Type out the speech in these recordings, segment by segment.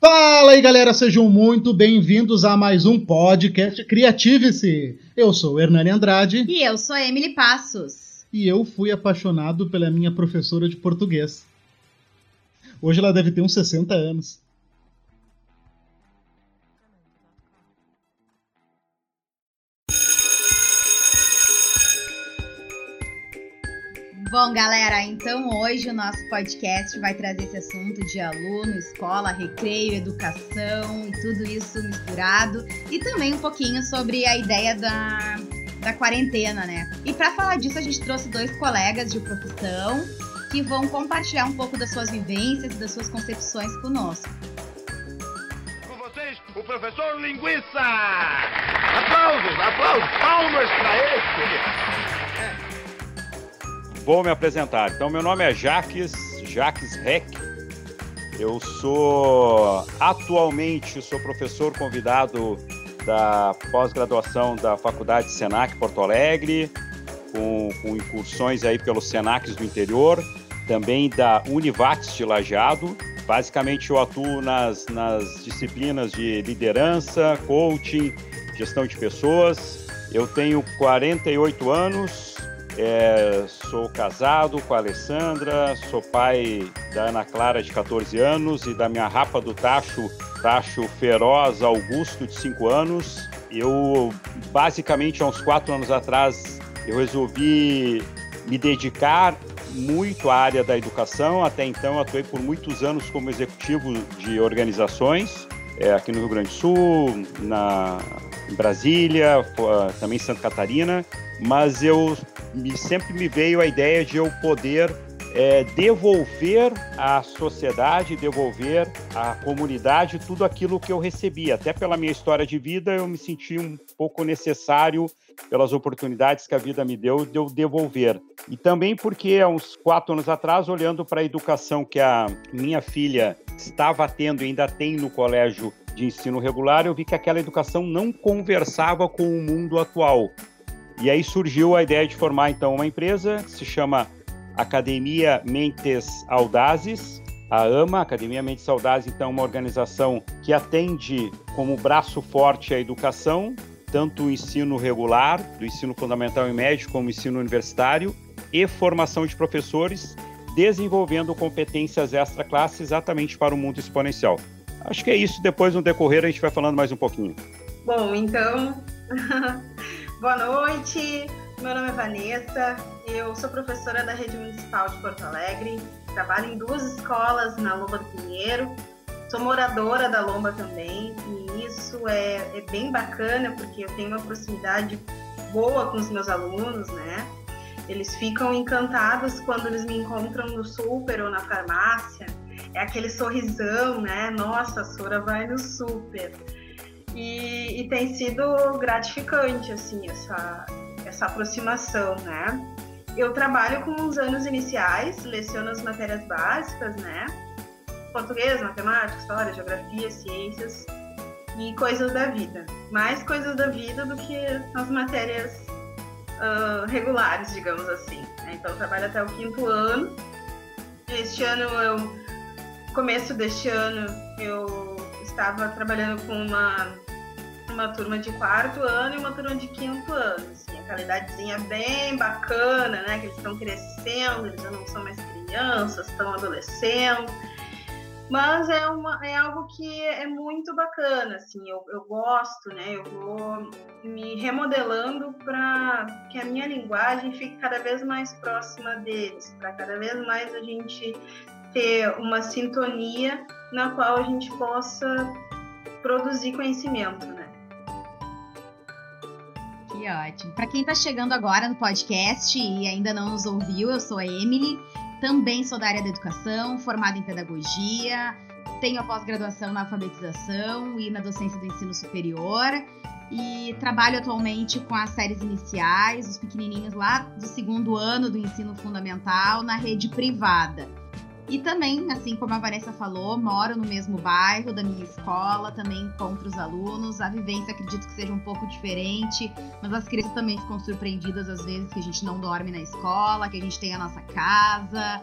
Fala aí, galera, sejam muito bem-vindos a mais um podcast Criative-se. Eu sou Hernani Andrade. E eu sou Emily Passos. E eu fui apaixonado pela minha professora de português. Hoje ela deve ter uns 60 anos. Bom, galera, então hoje o nosso podcast vai trazer esse assunto de aluno, escola, recreio, educação e tudo isso misturado. E também um pouquinho sobre a ideia da, da quarentena, né? E para falar disso, a gente trouxe dois colegas de profissão que vão compartilhar um pouco das suas vivências e das suas concepções conosco. Com vocês, o professor Linguiça! Aplausos, aplausos, palmas para ele! Vou me apresentar. Então, meu nome é Jaques, Jaques Reck. Eu sou atualmente sou professor convidado da pós-graduação da Faculdade Senac Porto Alegre, com, com, incursões aí pelos Senacs do interior, também da Univates de Lajeado. Basicamente, eu atuo nas, nas disciplinas de liderança, coaching, gestão de pessoas. Eu tenho 48 anos, é, sou casado com a Alessandra, sou pai da Ana Clara, de 14 anos, e da minha rapa do Tacho, Tacho Feroz Augusto, de 5 anos. Eu, basicamente, há uns 4 anos atrás, eu resolvi me dedicar muito à área da educação. Até então, atuei por muitos anos como executivo de organizações, é, aqui no Rio Grande do Sul, na, em Brasília, também em Santa Catarina, mas eu me, sempre me veio a ideia de eu poder é, devolver à sociedade, devolver à comunidade tudo aquilo que eu recebi. Até pela minha história de vida, eu me senti um pouco necessário pelas oportunidades que a vida me deu de eu devolver. E também porque há uns quatro anos atrás, olhando para a educação que a minha filha estava tendo e ainda tem no colégio de ensino regular, eu vi que aquela educação não conversava com o mundo atual. E aí surgiu a ideia de formar então uma empresa que se chama Academia Mentes Audazes, a AMA, Academia Mentes Audazes, então, é uma organização que atende como braço forte a educação, tanto o ensino regular, do ensino fundamental e médio, como o ensino universitário, e formação de professores, desenvolvendo competências extra-classe exatamente para o mundo exponencial. Acho que é isso. Depois, no decorrer, a gente vai falando mais um pouquinho. Bom, então, Boa noite, meu nome é Vanessa, eu sou professora da Rede Municipal de Porto Alegre, trabalho em duas escolas na Lomba do Pinheiro, sou moradora da Lomba também, e isso é, é bem bacana porque eu tenho uma proximidade boa com os meus alunos, né? Eles ficam encantados quando eles me encontram no super ou na farmácia. É aquele sorrisão, né? Nossa, a Sora vai no super. E, e, tem sido gratificante, assim, essa, essa aproximação, né? Eu trabalho com os anos iniciais, leciono as matérias básicas, né? Português, matemática, história, geografia, ciências e coisas da vida. Mais coisas da vida do que as matérias uh, regulares, digamos assim. Né? Então, eu trabalho até o quinto ano. Este ano, eu, começo deste ano, eu estava trabalhando com uma, uma turma de quarto ano e uma turma de quinto ano. Assim, a qualidadezinha bem bacana, né? Que eles estão crescendo, eles já não são mais crianças, estão adolescendo. Mas é, uma, é algo que é muito bacana, assim, eu, eu gosto, né? Eu vou me remodelando para que a minha linguagem fique cada vez mais próxima deles, para cada vez mais a gente ter uma sintonia na qual a gente possa produzir conhecimento, né? Que ótimo. Para quem está chegando agora no podcast e ainda não nos ouviu, eu sou a Emily, também sou da área da educação, formada em pedagogia, tenho a pós-graduação na alfabetização e na docência do ensino superior e trabalho atualmente com as séries iniciais, os pequenininhos lá do segundo ano do ensino fundamental na rede privada. E também, assim como a Vanessa falou, moro no mesmo bairro da minha escola, também encontro os alunos. A vivência acredito que seja um pouco diferente, mas as crianças também ficam surpreendidas às vezes que a gente não dorme na escola, que a gente tem a nossa casa.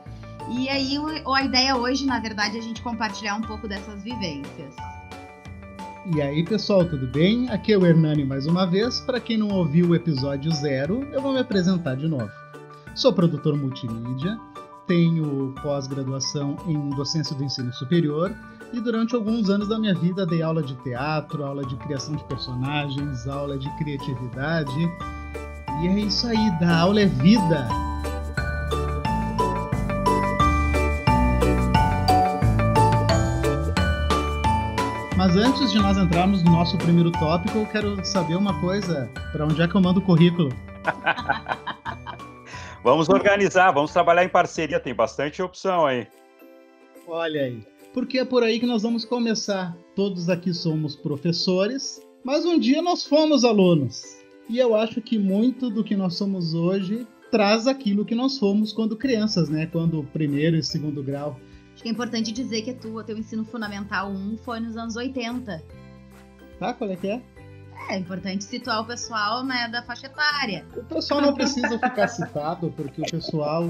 E aí a ideia hoje, na verdade, é a gente compartilhar um pouco dessas vivências. E aí, pessoal, tudo bem? Aqui é o Hernani mais uma vez. Para quem não ouviu o episódio zero, eu vou me apresentar de novo. Sou produtor multimídia, tenho pós-graduação em docência do ensino superior e durante alguns anos da minha vida dei aula de teatro, aula de criação de personagens, aula de criatividade. E é isso aí, da aula é vida. Mas antes de nós entrarmos no nosso primeiro tópico, eu quero saber uma coisa: para onde é que eu mando o currículo? Vamos organizar, vamos trabalhar em parceria, tem bastante opção aí. Olha aí. Porque é por aí que nós vamos começar. Todos aqui somos professores, mas um dia nós fomos alunos. E eu acho que muito do que nós somos hoje traz aquilo que nós fomos quando crianças, né? Quando primeiro e segundo grau. Acho que é importante dizer que o teu ensino fundamental 1 foi nos anos 80. Tá, qual é que é? É importante situar o pessoal né, da faixa etária. O pessoal não precisa ficar citado, porque o pessoal.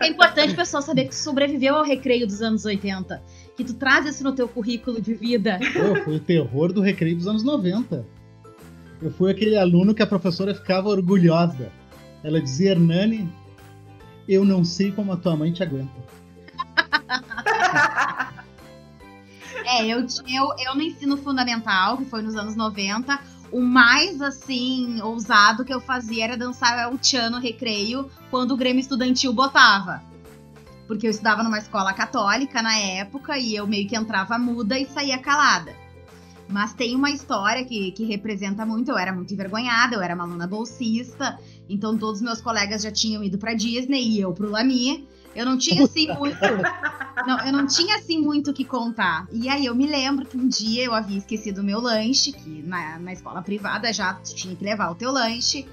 É importante o pessoal saber que tu sobreviveu ao recreio dos anos 80. Que tu traz isso no teu currículo de vida. Pô, foi o terror do recreio dos anos 90. Eu fui aquele aluno que a professora ficava orgulhosa. Ela dizia, Hernani, eu não sei como a tua mãe te aguenta. É, eu, eu, eu no ensino fundamental, que foi nos anos 90, o mais, assim, ousado que eu fazia era dançar o tchan no recreio, quando o Grêmio Estudantil botava. Porque eu estudava numa escola católica na época, e eu meio que entrava muda e saía calada. Mas tem uma história que, que representa muito. Eu era muito envergonhada, eu era uma aluna bolsista, então todos meus colegas já tinham ido pra Disney e eu pro Lami. Eu não tinha assim muito. Não, eu não tinha assim muito o que contar. E aí eu me lembro que um dia eu havia esquecido o meu lanche, que na, na escola privada já tinha que levar o teu lanche.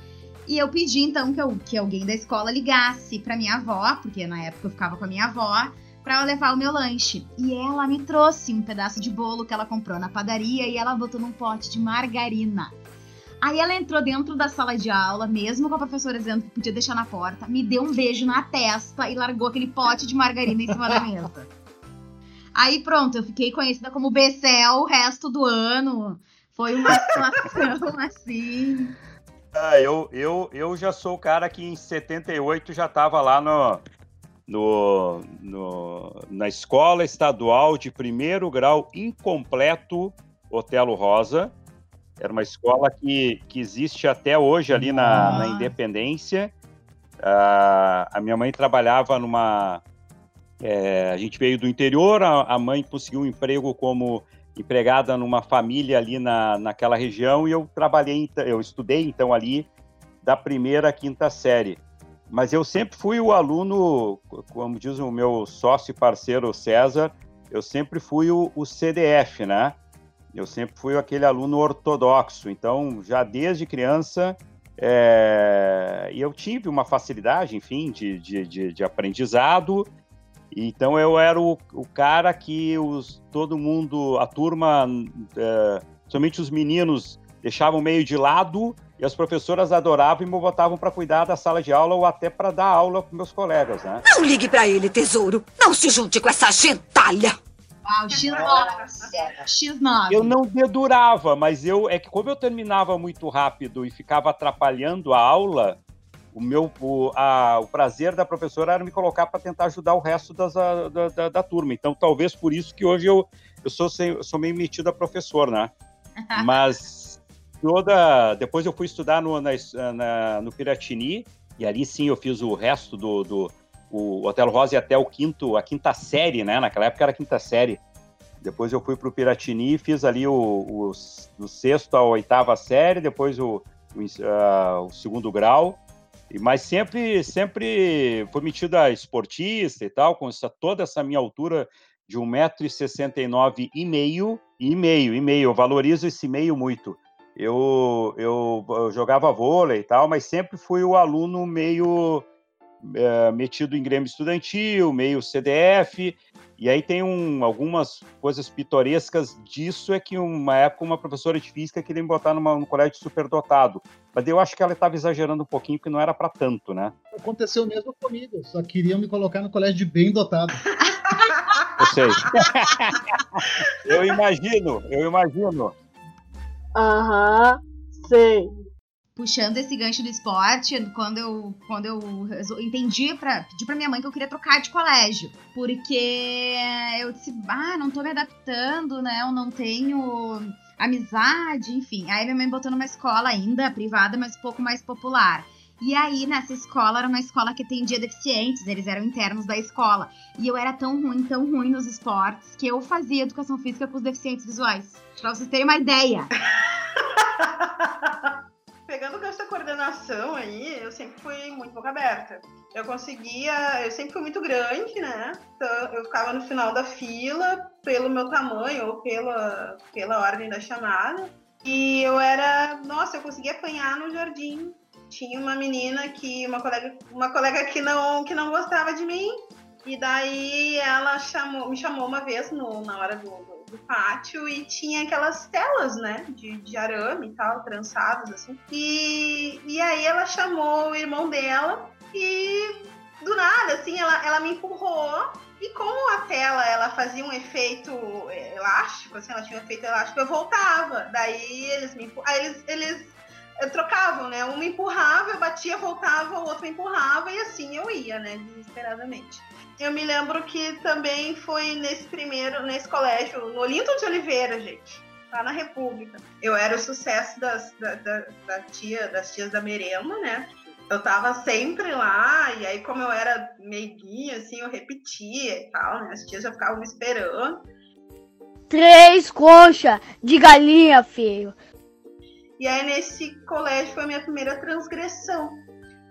E eu pedi então que, eu, que alguém da escola ligasse para minha avó, porque na época eu ficava com a minha avó, para levar o meu lanche. E ela me trouxe um pedaço de bolo que ela comprou na padaria e ela botou num pote de margarina. Aí ela entrou dentro da sala de aula, mesmo com a professora dizendo que podia deixar na porta, me deu um beijo na testa e largou aquele pote de margarina em cima da mesa. Aí pronto, eu fiquei conhecida como Becel o resto do ano. Foi uma situação assim. Ah, eu, eu, eu já sou o cara que em 78 já estava lá no, no, no, na escola estadual de primeiro grau incompleto Otelo Rosa era uma escola que, que existe até hoje ali na, na Independência. Uh, a minha mãe trabalhava numa. É, a gente veio do interior, a, a, mãe conseguiu um emprego como empregada numa família ali na, naquela região e eu trabalhei, eu estudei então ali da primeira à quinta série. Mas eu sempre fui o aluno, como diz o meu sócio e parceiro César, eu sempre fui o, o CDF, né? Eu sempre fui aquele aluno ortodoxo, então já desde criança é, eu tive uma facilidade, enfim, de, de, de, de aprendizado. Então eu era o, o, cara que os, todo mundo, a turma, é, somente os meninos deixavam meio de lado e as professoras adoravam e me botavam para cuidar da sala de aula ou até para dar aula para meus colegas, né? Não ligue para ele, tesouro. Não se junte com essa gentalha. Uau, X9. X9. Eu não dedurava, mas eu é que como eu terminava muito rápido e ficava atrapalhando a aula, o meu o, a, o prazer da professora era me colocar para tentar ajudar o resto das, a, da, da, da, turma. Então, talvez por isso que hoje eu, eu sou, eu sou meio metido a professor, né? Mas toda. Depois eu fui estudar no, na, na, no Piratini, e ali sim eu fiz o resto do, do o Otelo Rosa ia até o quinto, a quinta série, né? Naquela época era a quinta série. Depois eu fui para o Piratini fiz ali o, o, do sexto à oitava série, depois o, o, uh, o segundo grau. Mas sempre, sempre foi metida esportista e tal, com essa, toda essa minha altura de 1,69m e meio, e meio, e meio. Eu valorizo esse meio muito. Eu, eu, eu jogava vôlei e tal, mas sempre fui o aluno meio é, metido em Grêmio Estudantil, meio CDF, e aí tem um, algumas coisas pitorescas disso, é que uma época uma professora de física queria me botar numa, num colégio superdotado, mas eu acho que ela estava exagerando um pouquinho, porque não era para tanto, né? Aconteceu mesmo comigo, só queriam me colocar no colégio de bem dotado. Eu sei. eu imagino, eu imagino. Aham, sei. Puxando esse gancho do esporte, quando eu, quando eu entendi para pedir pra minha mãe que eu queria trocar de colégio. Porque eu disse, ah, não tô me adaptando, né? Eu não tenho amizade, enfim. Aí minha mãe botou numa escola ainda, privada, mas um pouco mais popular. E aí, nessa escola, era uma escola que atendia deficientes, eles eram internos da escola. E eu era tão ruim, tão ruim nos esportes, que eu fazia educação física com os deficientes visuais. Pra vocês terem uma ideia. Pegando o gancho coordenação aí, eu sempre fui muito boca aberta. Eu conseguia, eu sempre fui muito grande, né? Então, eu ficava no final da fila pelo meu tamanho ou pela, pela ordem da chamada. E eu era, nossa, eu conseguia apanhar no jardim tinha uma menina que uma colega uma colega que não que não gostava de mim e daí ela chamou me chamou uma vez no, na hora do, do, pátio e tinha aquelas telas né de, de arame e tal trançadas assim e, e aí ela chamou o irmão dela e do nada assim ela, ela me empurrou e como a tela ela fazia um efeito elástico, assim, ela tinha um efeito elástico, eu voltava. Daí eles me eles, eles trocavam, né? Um me empurrava, eu batia, voltava, o outro me empurrava e assim eu ia, né? Desesperadamente. Eu me lembro que também foi nesse primeiro, nesse colégio, no Olinto de Oliveira, gente, lá na República. Eu era o sucesso das, da, da, da tia, das tias da merenda, né? Eu tava sempre lá, e aí, como eu era meiguinha, assim, eu repetia e tal, né? As tias já ficavam me esperando. Três conchas de galinha, filho. E aí, nesse colégio, foi a minha primeira transgressão.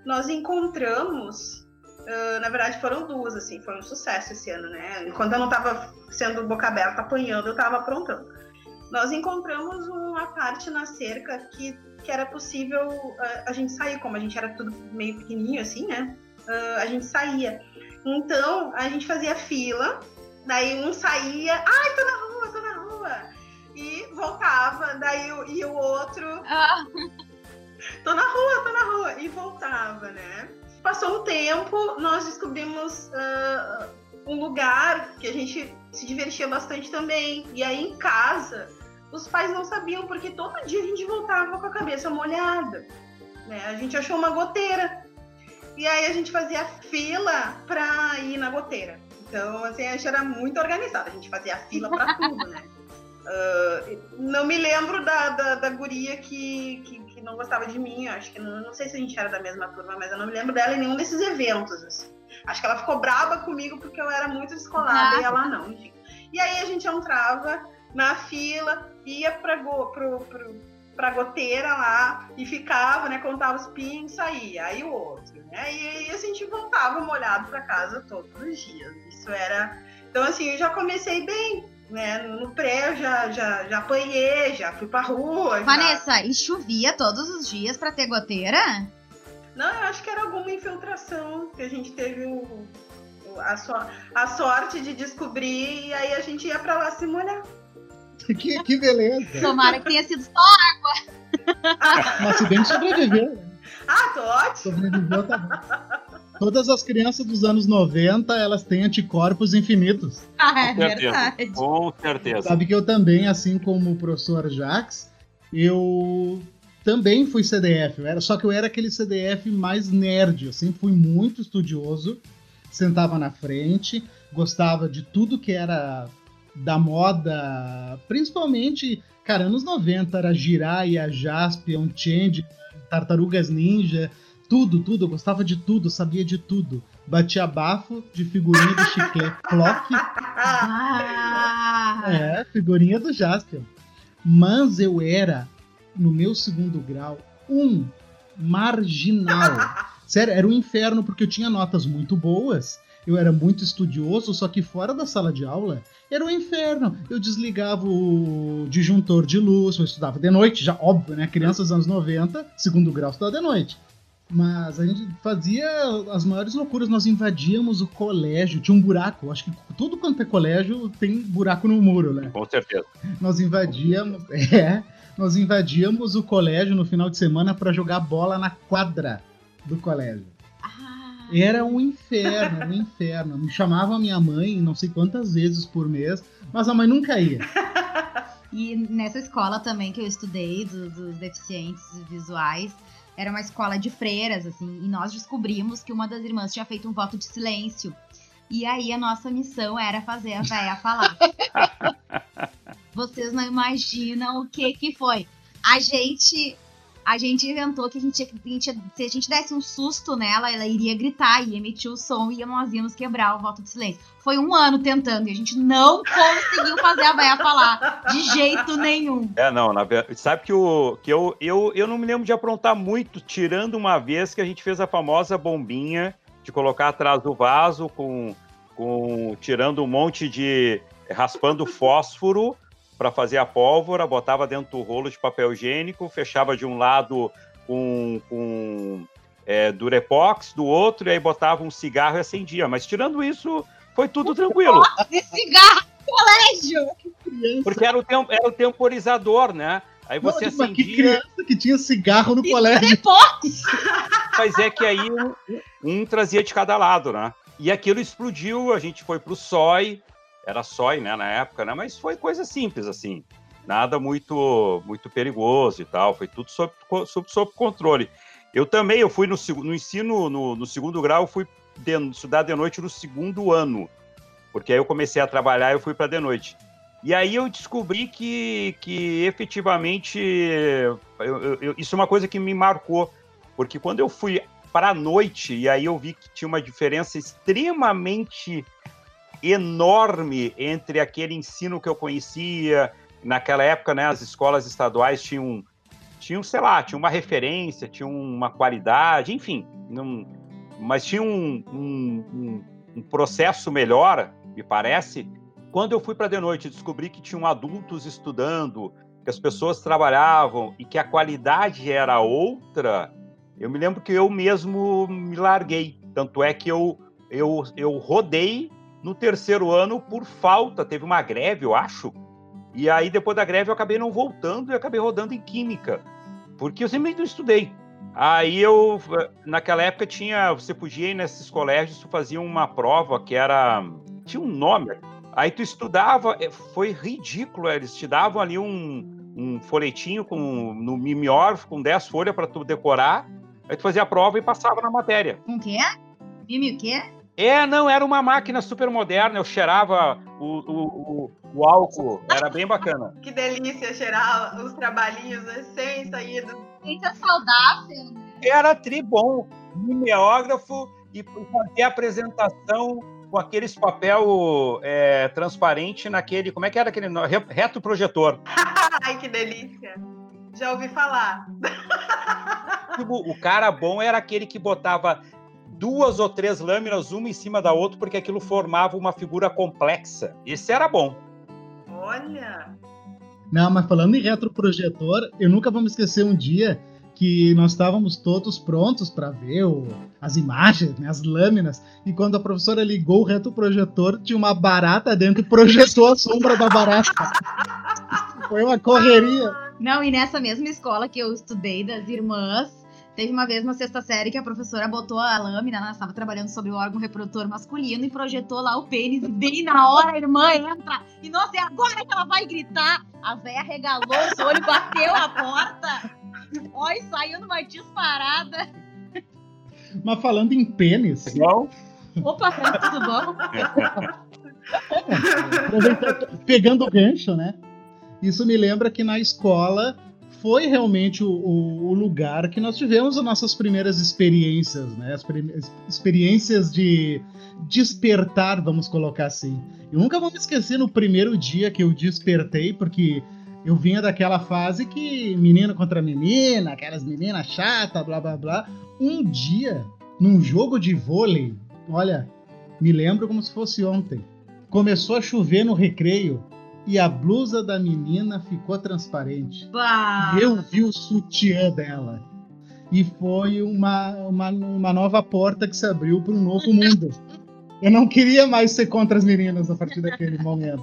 Nós encontramos, uh, na verdade, foram duas, assim, foi um sucesso esse ano, né? Enquanto eu não estava sendo boca aberta apanhando, eu estava aprontando. Nós encontramos uma parte na cerca que, que era possível uh, a gente sair, como a gente era tudo meio pequenininho, assim, né? Uh, a gente saía. Então, a gente fazia fila, daí um saía, ai, tô na rua, tô na rua e voltava, daí e o outro. Ah. Tô na rua, tô na rua. E voltava, né? Passou um tempo, nós descobrimos uh, um lugar que a gente se divertia bastante também. E aí em casa, os pais não sabiam, porque todo dia a gente voltava com a cabeça molhada. Né? A gente achou uma goteira. E aí a gente fazia fila pra ir na goteira. Então, assim, a gente era muito organizada, a gente fazia fila para tudo, né? Uh, não me lembro da, da, da guria que, que, que, não gostava de mim. Acho que não, não, sei se a gente era da mesma turma, mas eu não me lembro dela em nenhum desses eventos. Assim. Acho que ela ficou braba comigo porque eu era muito descolada ah. e ela não, enfim. E aí a gente entrava na fila, ia pra, go, pro, pro, pra goteira lá e ficava, né? Contava os pingos, saía. Aí o outro, né? E aí a gente voltava molhado pra casa todos os dias. Isso era. Então, assim, eu já comecei bem né? No pré eu já, já, já apanhei, já fui pra rua. Vanessa, já... e chovia todos os dias pra ter goteira? Não, eu acho que era alguma infiltração que a gente teve o, a, so, a sorte de descobrir e aí a gente ia pra lá se molhar. Que, que beleza! Tomara que tenha sido só água. Mas se bem que sobreviveu. Ah, tô ótimo! Sobreviveu, tá bom. Todas as crianças dos anos 90, elas têm anticorpos infinitos. Ah, é Com verdade. Com certeza. Sabe que eu também, assim como o professor Jax, eu também fui CDF. Era, só que eu era aquele CDF mais nerd. Eu sempre fui muito estudioso, sentava na frente, gostava de tudo que era da moda, principalmente, cara, anos 90 era Jiraiya, Jaspion, Change, Tartarugas Ninja, tudo, tudo, eu gostava de tudo, sabia de tudo. Batia bafo de figurinha do chiclete Clock. Ah. É, figurinha do Jasper. Mas eu era, no meu segundo grau, um marginal. Sério, era um inferno porque eu tinha notas muito boas. Eu era muito estudioso, só que fora da sala de aula era um inferno. Eu desligava o disjuntor de luz, eu estudava de noite, já óbvio, né? Crianças dos anos 90, segundo grau, estudava de noite. Mas a gente fazia as maiores loucuras. Nós invadíamos o colégio, tinha um buraco. Acho que tudo quanto é colégio tem buraco no muro, né? Com certeza. Nós invadíamos, é, nós invadíamos o colégio no final de semana para jogar bola na quadra do colégio. Ah, Era um inferno, um inferno. Me chamava a minha mãe não sei quantas vezes por mês, mas a mãe nunca ia. E nessa escola também que eu estudei, do- dos deficientes visuais, era uma escola de freiras, assim, e nós descobrimos que uma das irmãs tinha feito um voto de silêncio. E aí a nossa missão era fazer a véia falar. Vocês não imaginam o que que foi. A gente a gente inventou que a gente, a gente- se a gente desse um susto nela, ela iria gritar e emitir o som e nós íamos quebrar o voto de silêncio. Foi um ano tentando e a gente não conseguiu fazer a véia falar de jeito nenhum. É, não, na verdade, sabe que, o, que eu, eu, eu não me lembro de aprontar muito, tirando uma vez que a gente fez a famosa bombinha de colocar atrás do vaso com, com tirando um monte de raspando fósforo para fazer a pólvora, botava dentro do rolo de papel higiênico, fechava de um lado com, com é, durepox, do outro, e aí botava um cigarro e acendia. Mas tirando isso, foi tudo tranquilo. De cigarro no colégio! Porque era o, tem, era o temporizador, né? Aí você Nossa, mas que acendia. criança que tinha cigarro no colégio. Depois! Mas é que aí um, um trazia de cada lado, né? E aquilo explodiu, a gente foi pro SOI, era SOI, né, na época, né? Mas foi coisa simples, assim. Nada muito muito perigoso e tal, foi tudo sob, sob, sob controle. Eu também, eu fui no, no ensino, no, no segundo grau, fui de- estudar de noite no segundo ano, porque aí eu comecei a trabalhar e eu fui para de noite. E aí eu descobri que, que efetivamente, eu- eu- isso é uma coisa que me marcou, porque quando eu fui para a noite, e aí eu vi que tinha uma diferença extremamente enorme entre aquele ensino que eu conhecia. Naquela época, né, as escolas estaduais tinham, tinham sei lá, tinha uma referência, tinham uma qualidade, enfim, não, mas tinha um, um, um- processo melhor, me parece. Quando eu fui para de noite descobri que tinham adultos estudando, que as pessoas trabalhavam e que a qualidade era outra, eu me lembro que eu mesmo me larguei. Tanto é que eu, eu, eu rodei no terceiro ano por falta. Teve uma greve, eu acho. E aí, depois da greve, eu acabei não voltando e acabei rodando em Química. Porque eu sempre não estudei. Aí eu, naquela época, tinha. Você podia ir nesses colégios, tu fazia uma prova que era. Tinha um nome. Aí tu estudava, é, foi ridículo. Eles te davam ali um, um folhetinho com, no mimeor com 10 folhas para tu decorar. Aí tu fazia a prova e passava na matéria. Com o quê? Mime o quê? É, não, era uma máquina super moderna. Eu cheirava o, o, o, o álcool. Era bem bacana. Que delícia cheirar os trabalhinhos recém-saídos. Eita saudável, né? Era tribom, mimeógrafo e fazer apresentação com aqueles papel é, transparente naquele. Como é que era aquele? Reto projetor. Ai, que delícia. Já ouvi falar. O cara bom era aquele que botava duas ou três lâminas, uma em cima da outra, porque aquilo formava uma figura complexa. Esse era bom. Olha. Não, mas falando em retroprojetor, eu nunca vou me esquecer um dia que nós estávamos todos prontos para ver o- as imagens, né, as lâminas, e quando a professora ligou o retroprojetor, tinha uma barata dentro e projetou a sombra da barata. Foi uma correria. Não, e nessa mesma escola que eu estudei das irmãs, teve uma vez na sexta série que a professora botou a lâmina, ela estava trabalhando sobre o órgão reprodutor masculino e projetou lá o pênis, e bem na hora a irmã entra. E nossa, é agora que ela vai gritar. A véia regalou os olhos, bateu a porta. Ó, e saiu numa disparada. Mas falando em pênis, Não? Opa, tudo bom? pegando o gancho, né? Isso me lembra que na escola foi realmente o, o- o lugar que nós tivemos as nossas primeiras experiências, né? As experiências de despertar, vamos colocar assim. Eu nunca vou me esquecer no primeiro dia que eu despertei, porque eu vinha daquela fase que menino contra menina, aquelas meninas chatas, blá blá blá. Um dia, num jogo de vôlei, olha, me lembro como se fosse ontem. Começou a chover no recreio e a blusa da menina ficou transparente. Bah. E eu vi o sutiã dela. e foi uma, uma, uma nova porta que se abriu para um novo mundo. Eu não queria mais ser contra as meninas a partir daquele momento.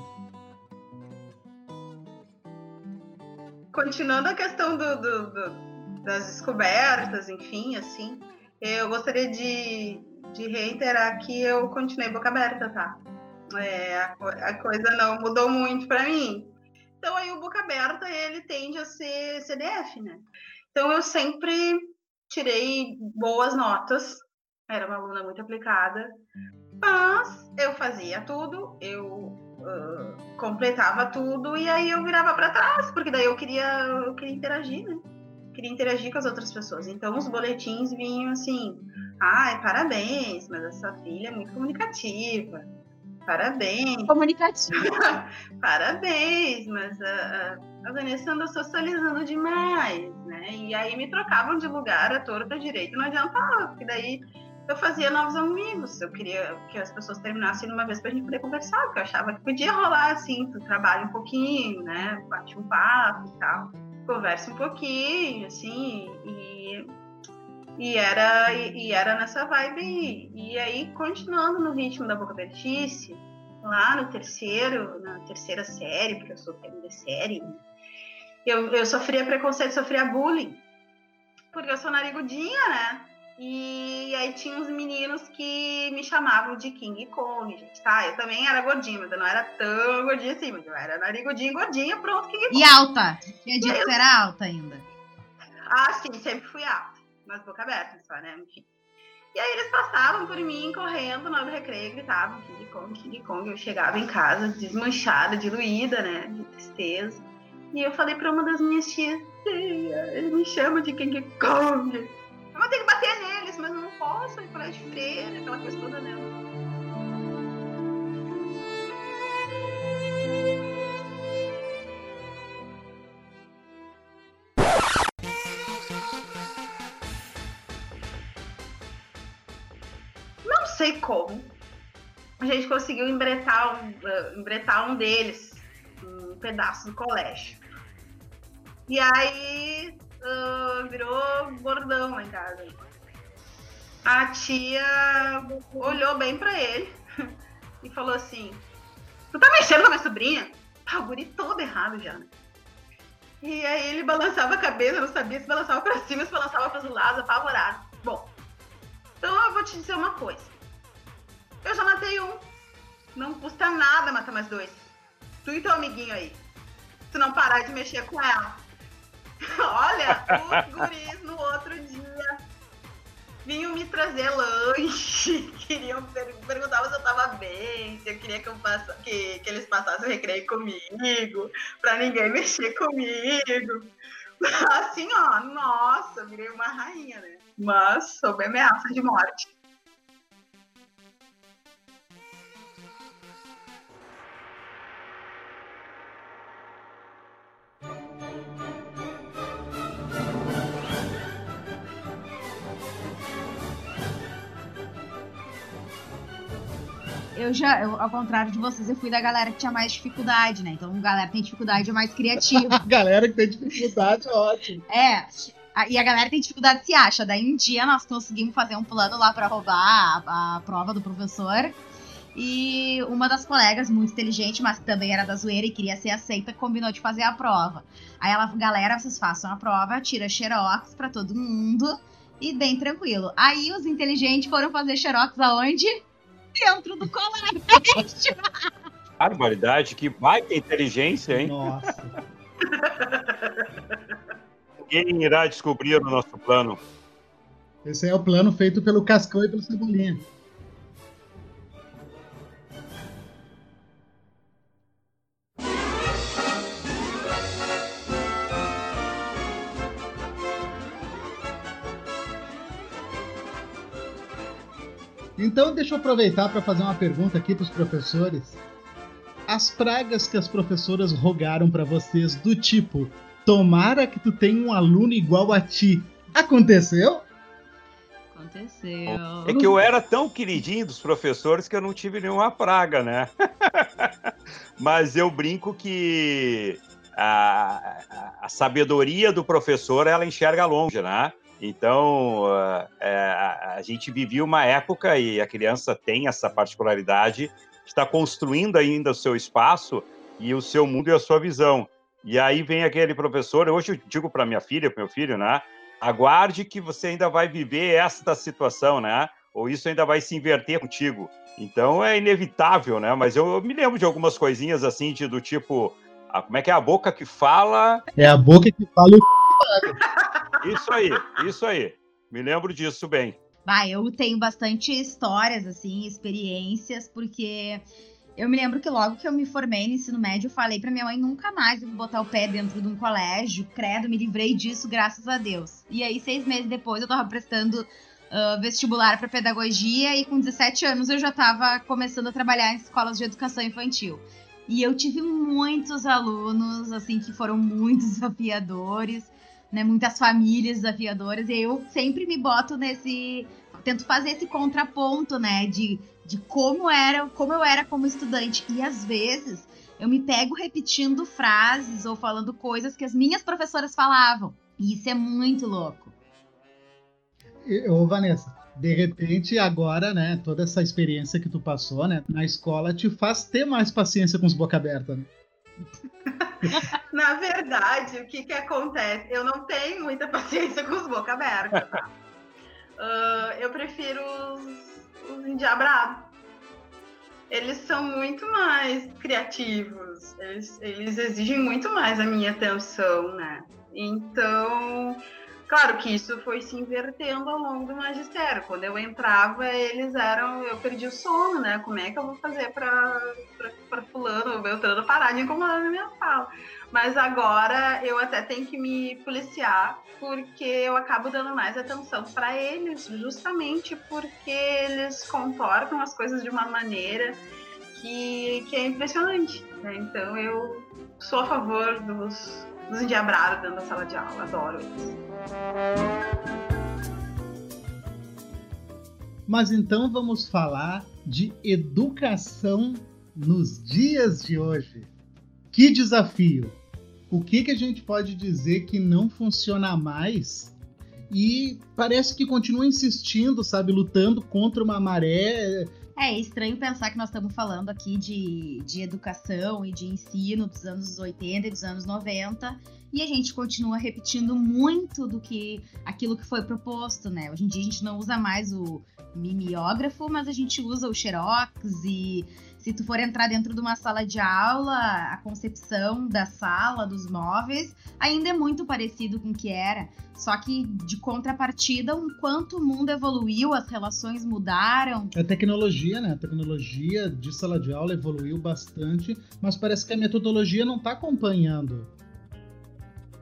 Continuando a questão do, do, do, das descobertas, enfim, assim, eu gostaria de, de reiterar que eu continuei boca aberta, tá? É, a, a coisa não mudou muito para mim. Então aí o boca aberta ele tende a ser CDF, né? Então eu sempre tirei boas notas, era uma aluna muito aplicada, mas eu fazia tudo, eu uh, completava tudo e aí eu virava para trás, porque daí eu queria, eu queria interagir, né? Queria interagir com as outras pessoas. Então os boletins vinham assim: ai, parabéns, mas essa filha é muito comunicativa. Parabéns. Comunicativa. Parabéns, mas a, a, Vanessa anda socializando demais, né? E aí me trocavam de lugar a torta direito, não adiantava, porque daí eu fazia novos amigos. Eu queria que as pessoas terminassem uma vez para a gente poder conversar, porque eu achava que podia rolar assim, tu trabalha um pouquinho, né? Bate um papo e tal, conversa um pouquinho, assim, e, e era, e, e era nessa vibe aí. E aí, continuando no ritmo da boca abertice, lá no terceiro, na terceira série, porque eu sou de série, né? eu, eu sofria preconceito, sofria bullying, porque eu sou narigudinha, né? E aí tinha uns meninos que me chamavam de King Kong, gente, tá? Eu também era gordinha, mas eu não era tão gordinha assim, mas eu era narigudinha, gordinha, pronto, King Kong. E alta? Tinha dia que era alta ainda. Ah, sim, sempre fui alta, mas boca aberta só, né? Enfim. E aí eles passavam por mim, correndo no recreio, gritavam King Kong, King Kong. Eu chegava em casa desmanchada, diluída, né? De tristeza. E eu falei pra uma das minhas tias, ele me chama de King Kong. Eu vou ter que bater neles, mas não posso, ir colégio de freira, aquela coisa toda nela. Sei como. A gente conseguiu embretar um, uh, embretar um deles, um pedaço do colégio. E aí uh, virou bordão lá em casa. A tia olhou bem pra ele e falou assim: Tu tá mexendo com a minha sobrinha? Tá, o guri todo errado já, né? E aí ele balançava a cabeça, não sabia se balançava pra cima, se balançava pros lados, apavorado. Bom, então eu vou te dizer uma coisa. Eu já matei um. Não custa nada matar mais dois. Tu e teu amiguinho aí. Se não parar de mexer com ela. Olha, os guris no outro dia vinham me trazer lanche, queriam per se eu tava bem, se eu queria que, eu passe, que, que eles passassem o recreio comigo, pra ninguém mexer comigo. Assim, ó, nossa, virei uma rainha, né? Mas sob ameaça de morte. Eu já, eu, ao contrário de vocês, eu fui da galera que tinha mais dificuldade, né? Então, galera que tem dificuldade é mais criativa. galera que tem dificuldade, ótimo. É. A, e a galera que tem dificuldade se acha. Daí um dia nós conseguimos fazer um plano lá para roubar a, a prova do professor. E uma das colegas, muito inteligente, mas também era da zoeira e queria ser aceita, combinou de fazer a prova. Aí ela, galera, vocês façam a prova, tira xerox pra todo mundo e bem tranquilo. Aí os inteligentes foram fazer xerox aonde? Dentro do colégio. Barbaridade, que baita inteligência, hein? Nossa. Quem irá descobrir o nosso plano? Esse é o plano feito pelo Cascão e pelo Cebolinha. Então, deixa eu aproveitar para fazer uma pergunta aqui para os professores. As pragas que as professoras rogaram para vocês, do tipo, tomara que tu tenha um aluno igual a ti, aconteceu? Aconteceu. É que eu era tão queridinho dos professores que eu não tive nenhuma praga, né? Mas eu brinco que a, a, a, sabedoria do professor ela enxerga longe, né? Então, é, a, a gente vivia uma época e a criança tem essa particularidade de estar construindo ainda o seu espaço e o seu mundo e a sua visão. E aí vem aquele professor, hoje eu digo para minha filha, para meu filho, né? Aguarde que você ainda vai viver esta situação, né? Ou isso ainda vai se inverter contigo. Então é inevitável, né? Mas eu, eu me lembro de algumas coisinhas assim, de, do tipo, ah, como é que é a boca que fala? É a boca que fala o Isso aí, isso aí. Me lembro disso bem. Bah, eu tenho bastante histórias, assim, experiências, porque eu me lembro que logo que eu me formei no ensino médio, eu falei pra minha mãe nunca mais eu vou botar o pé dentro de um colégio. Credo, me livrei disso, graças a Deus. E aí, seis meses depois, eu tava prestando uh, vestibular para pedagogia e com 17 anos eu já tava começando a trabalhar em escolas de educação infantil. E eu tive muitos alunos, assim, que foram muito desafiadores, né? Muitas famílias desafiadoras. E eu sempre me boto nesse. Tento fazer esse contraponto, né? De de como era, como eu era como estudante. E às vezes eu me pego repetindo frases ou falando coisas que as minhas professoras falavam. E isso é muito louco. Ô, Vanessa, de repente agora, né, toda essa experiência que tu passou, né, na escola te faz ter mais paciência com os boca aberta, né? Na verdade, o que que acontece? Eu não tenho muita paciência com os boca aberta. Tá? Uh, eu prefiro os os endiabrados. Eles são muito mais criativos, eles, eles exigem muito mais a minha atenção, né? Então, claro que isso foi se invertendo ao longo do magistério. Quando eu entrava, eles eram. Eu perdi o sono, né? Como é que eu vou fazer para Fulano, Beltrano parar de incomodar na minha sala? Mas agora eu até tenho que me policiar, porque eu acabo dando mais atenção para eles, justamente porque eles comportam as coisas de uma maneira que, que é impressionante. Né? Então eu sou a favor dos, dos endiabrados dentro da sala de aula, adoro eles. Mas então vamos falar de educação nos dias de hoje. Que desafio! o que, que a gente pode dizer que não funciona mais e parece que continua insistindo, sabe, lutando contra uma maré. É estranho pensar que nós estamos falando aqui de, de educação e de ensino dos anos 80 e dos anos 90 e a gente continua repetindo muito do que aquilo que foi proposto, né? Hoje em dia a gente não usa mais o mimeógrafo, mas a gente usa o xerox e se tu for entrar dentro de uma sala de aula, a concepção da sala, dos móveis, ainda é muito parecido com o que era. Só que de contrapartida, o quanto o mundo evoluiu, as relações mudaram. A tecnologia, né? A tecnologia de sala de aula evoluiu bastante, mas parece que a metodologia não está acompanhando.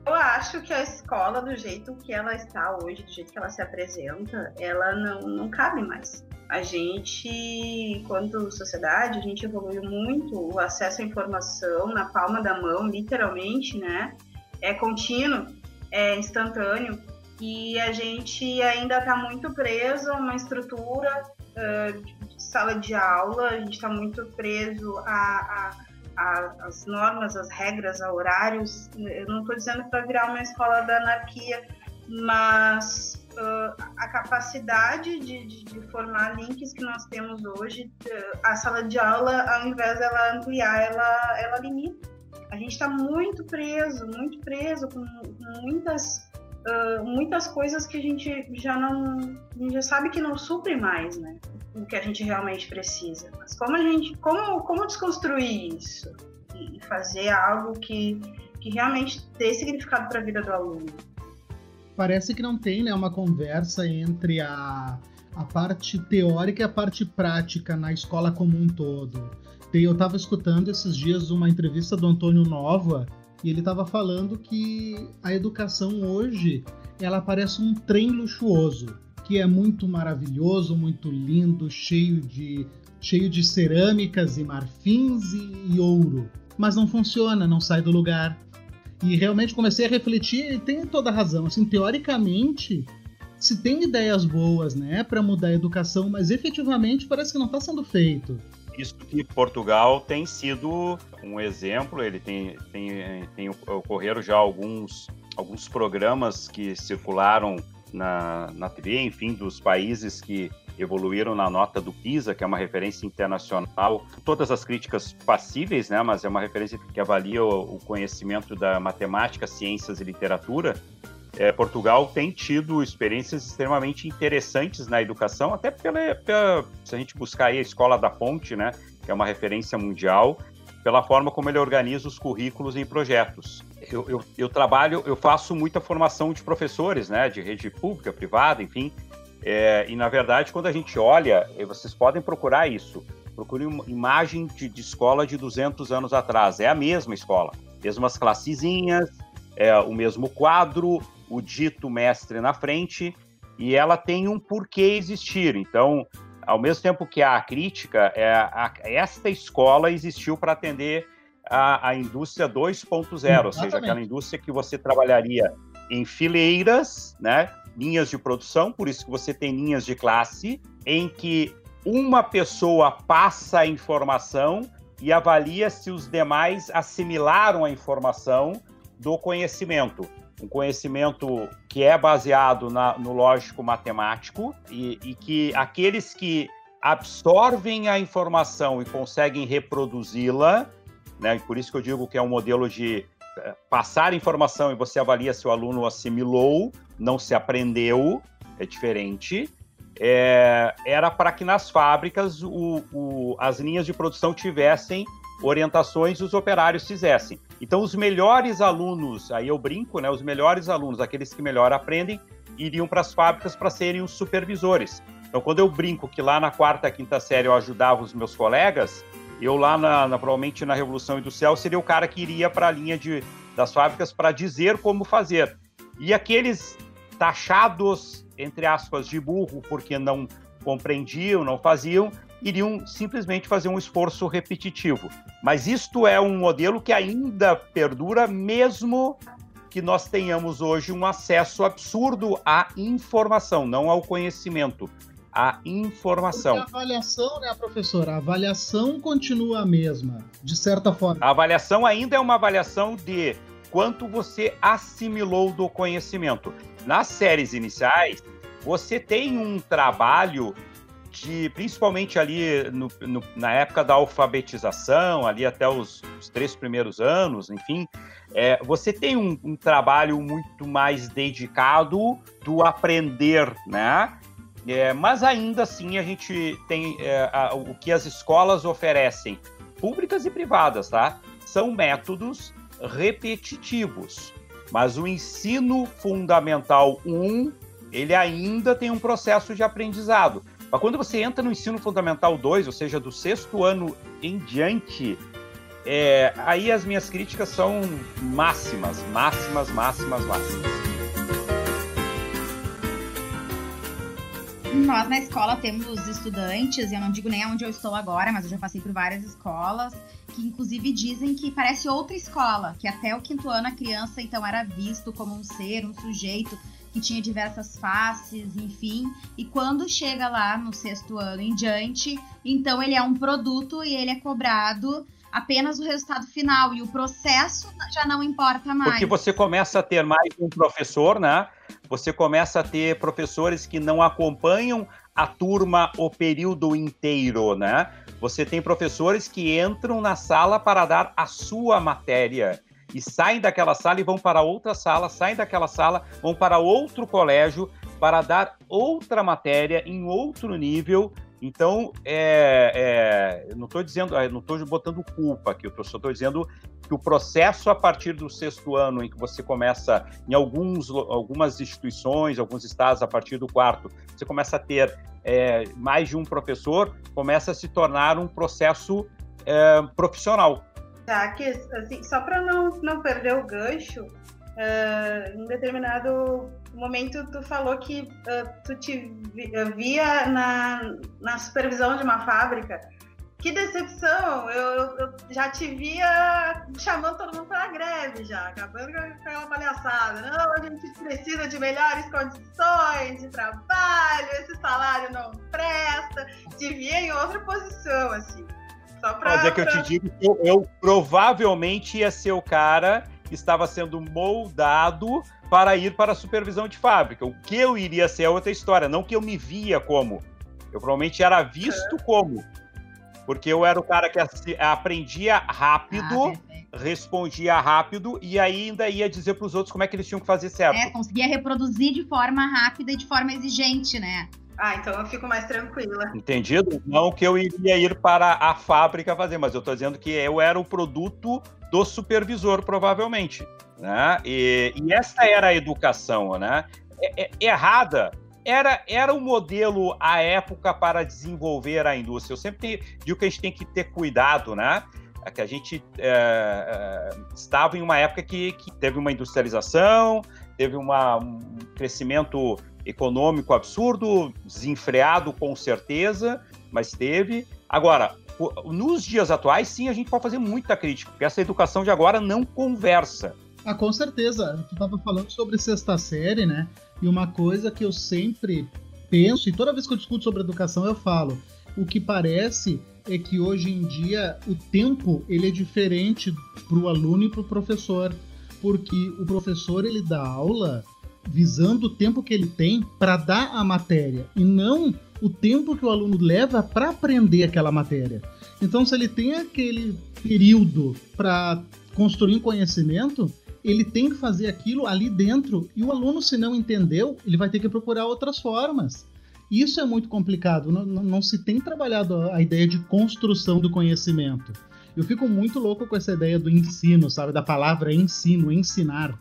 Eu acho que a escola, do jeito que ela está hoje, do jeito que ela se apresenta, ela não, não cabe mais. A gente, enquanto sociedade, a gente evoluiu muito, o acesso à informação na palma da mão, literalmente, né? É contínuo, é instantâneo, e a gente ainda está muito preso a uma estrutura uh, de sala de aula, a gente está muito preso a, a, a, as normas, as regras, a horários. Eu não estou dizendo para virar uma escola da anarquia, mas uh, a capacidade de, de, de, formar links que nós temos hoje, uh, a sala de aula, ao invés dela ampliar, ela, ela limita. A gente está muito preso, muito preso com, com muitas, uh, muitas coisas que a gente já não, gente já sabe que não supre mais, né? O que a gente realmente precisa. Mas como a gente, como, como desconstruir isso e fazer algo que, que realmente dê significado para a vida do aluno? parece que não tem né, uma conversa entre a, a parte teórica e a parte prática na escola como um todo. Eu estava escutando esses dias uma entrevista do Antônio Nova e ele estava falando que a educação hoje ela parece um trem luxuoso, que é muito maravilhoso, muito lindo, cheio de cheio de cerâmicas e marfins e, e ouro, mas não funciona, não sai do lugar. E realmente comecei a refletir e tem toda a razão. Assim, teoricamente, se tem ideias boas, né, para mudar a educação, mas efetivamente parece que não está sendo feito. Isso que Portugal tem sido um exemplo, ele tem, tem, tem ocorreram já alguns, alguns programas que circularam na, na TV, enfim, dos países que evoluíram na nota do PISA, que é uma referência internacional, todas as críticas passíveis, né, mas é uma referência que avalia o, o conhecimento da matemática, ciências e literatura. É, Portugal tem tido experiências extremamente interessantes na educação, até pela, pela, se a gente buscar aí a Escola da Ponte, né, que é uma referência mundial, pela forma como ele organiza os currículos em projetos. Eu, eu, eu, trabalho, eu faço muita formação de professores, né, de rede pública, privada, enfim, é, e na verdade, quando a gente olha, vocês podem procurar isso, procure uma imagem de, de, escola de 200 anos atrás, é a mesma escola, mesmas classezinhas, é o mesmo quadro, o dito mestre na frente, e ela tem um porquê existir. Então, ao mesmo tempo que há a crítica, é, a, esta escola existiu para atender a, a indústria 2.0, ou seja, aquela indústria que você trabalharia em fileiras, né, linhas de produção, por isso que você tem linhas de classe, em que uma pessoa passa a informação e avalia se os demais assimilaram a informação do conhecimento um conhecimento que é baseado na, no lógico matemático e, e que aqueles que absorvem a informação e conseguem reproduzi-la, né? Por isso que eu digo que é um modelo de eh, passar informação e você avalia se o aluno assimilou, não se aprendeu, é diferente. É, era para que nas fábricas o, o, as linhas de produção tivessem orientações e os operários fizessem. Então, os melhores alunos, aí eu brinco, né? Os melhores alunos, aqueles que melhor aprendem, iriam para as fábricas para serem os supervisores. Então, quando eu brinco que lá na quarta, quinta série eu ajudava os meus colegas, eu lá, na, na provavelmente na Revolução Industrial, seria o cara que iria para a linha de, das fábricas para dizer como fazer. E aqueles taxados, entre aspas, de burro, porque não compreendiam, não faziam, iriam simplesmente fazer um esforço repetitivo. Mas isto é um modelo que ainda perdura, mesmo que nós tenhamos hoje um acesso absurdo à informação, não ao conhecimento, à informação. Porque a avaliação, né, professora? A avaliação continua a mesma, de certa forma. A avaliação ainda é uma avaliação de quanto você assimilou do conhecimento. Nas séries iniciais, você tem um trabalho de, principalmente ali no, no, na época da alfabetização, ali até os, os três primeiros anos, enfim, é, você tem um, um, trabalho muito mais dedicado do aprender, né? É, mas ainda assim a gente tem é, a, o que as escolas oferecem, públicas e privadas, tá? São métodos repetitivos. Mas o ensino fundamental 1, ele ainda tem um processo de aprendizado. Mas quando você entra no ensino fundamental 2, ou seja, do sexto ano em diante, é, aí as minhas críticas são máximas, máximas, máximas, máximas. Nós na escola temos estudantes, eu não digo nem onde eu estou agora, mas eu já passei por várias escolas, que inclusive dizem que parece outra escola, que até o quinto ano a criança então era visto como um ser, um sujeito que tinha diversas faces, enfim. E quando chega lá no sexto ano em diante, então ele é um produto e ele é cobrado apenas o resultado final e o processo já não importa mais. Porque você começa a ter mais um professor, né? Você começa a ter professores que não acompanham a turma o período inteiro, né? Você tem professores que entram na sala para dar a sua matéria e saem daquela sala e vão para outra sala, saem daquela sala, vão para outro colégio para dar outra matéria em outro nível. Então, é, é, não estou dizendo, não estou botando culpa aqui, eu só estou dizendo que o processo a partir do sexto ano, em que você começa, em alguns, algumas instituições, alguns estados, a partir do quarto, você começa a ter é, mais de um professor, começa a se tornar um processo é, profissional. Tá, assim, só para não, não perder o gancho, uh, em determinado momento tu falou que uh, tu te via na, na supervisão de uma fábrica. Que decepção! Eu, eu já te via chamando todo mundo para greve já, acabando com aquela palhaçada. Não, a gente precisa de melhores condições de trabalho, esse salário não presta. Te via em outra posição, assim. Só pra, Mas é que eu te digo que eu, eu, provavelmente ia ser o cara estava sendo moldado para ir para a supervisão de fábrica. O que eu iria ser é outra história, não que eu me via como. Eu provavelmente era visto como. Porque eu era o cara que aprendia rápido, ah, respondia rápido e ainda ia dizer para os outros como é que eles tinham que fazer certo. É, conseguia reproduzir de forma rápida e de forma exigente, né? Ah, então eu fico mais tranquila. Entendido? Não que eu iria ir para a fábrica fazer, mas eu estou dizendo que eu era o produto do supervisor, provavelmente. Né? E, e essa era a educação, né? É, é, errada era, era o um modelo à época para desenvolver a indústria. Eu sempre digo que a gente tem que ter cuidado, né? É que a gente é, estava em uma época que, que teve uma industrialização, teve uma, um crescimento econômico absurdo, desenfreado com certeza, mas teve. Agora, nos dias atuais, sim, a gente pode fazer muita crítica, porque essa educação de agora não conversa. Ah, com certeza. Tu estava falando sobre sexta série, né? E uma coisa que eu sempre penso, e toda vez que eu discuto sobre educação eu falo, o que parece é que hoje em dia o tempo ele é diferente para o aluno e para o professor, porque o professor ele dá aula visando o tempo que ele tem para dar a matéria e não o tempo que o aluno leva para aprender aquela matéria. Então, se ele tem aquele período para construir um conhecimento, ele tem que fazer aquilo ali dentro e o aluno, se não entendeu, ele vai ter que procurar outras formas. Isso é muito complicado, não, não, se tem trabalhado a ideia de construção do conhecimento. Eu fico muito louco com essa ideia do ensino, sabe? Da palavra ensino, ensinar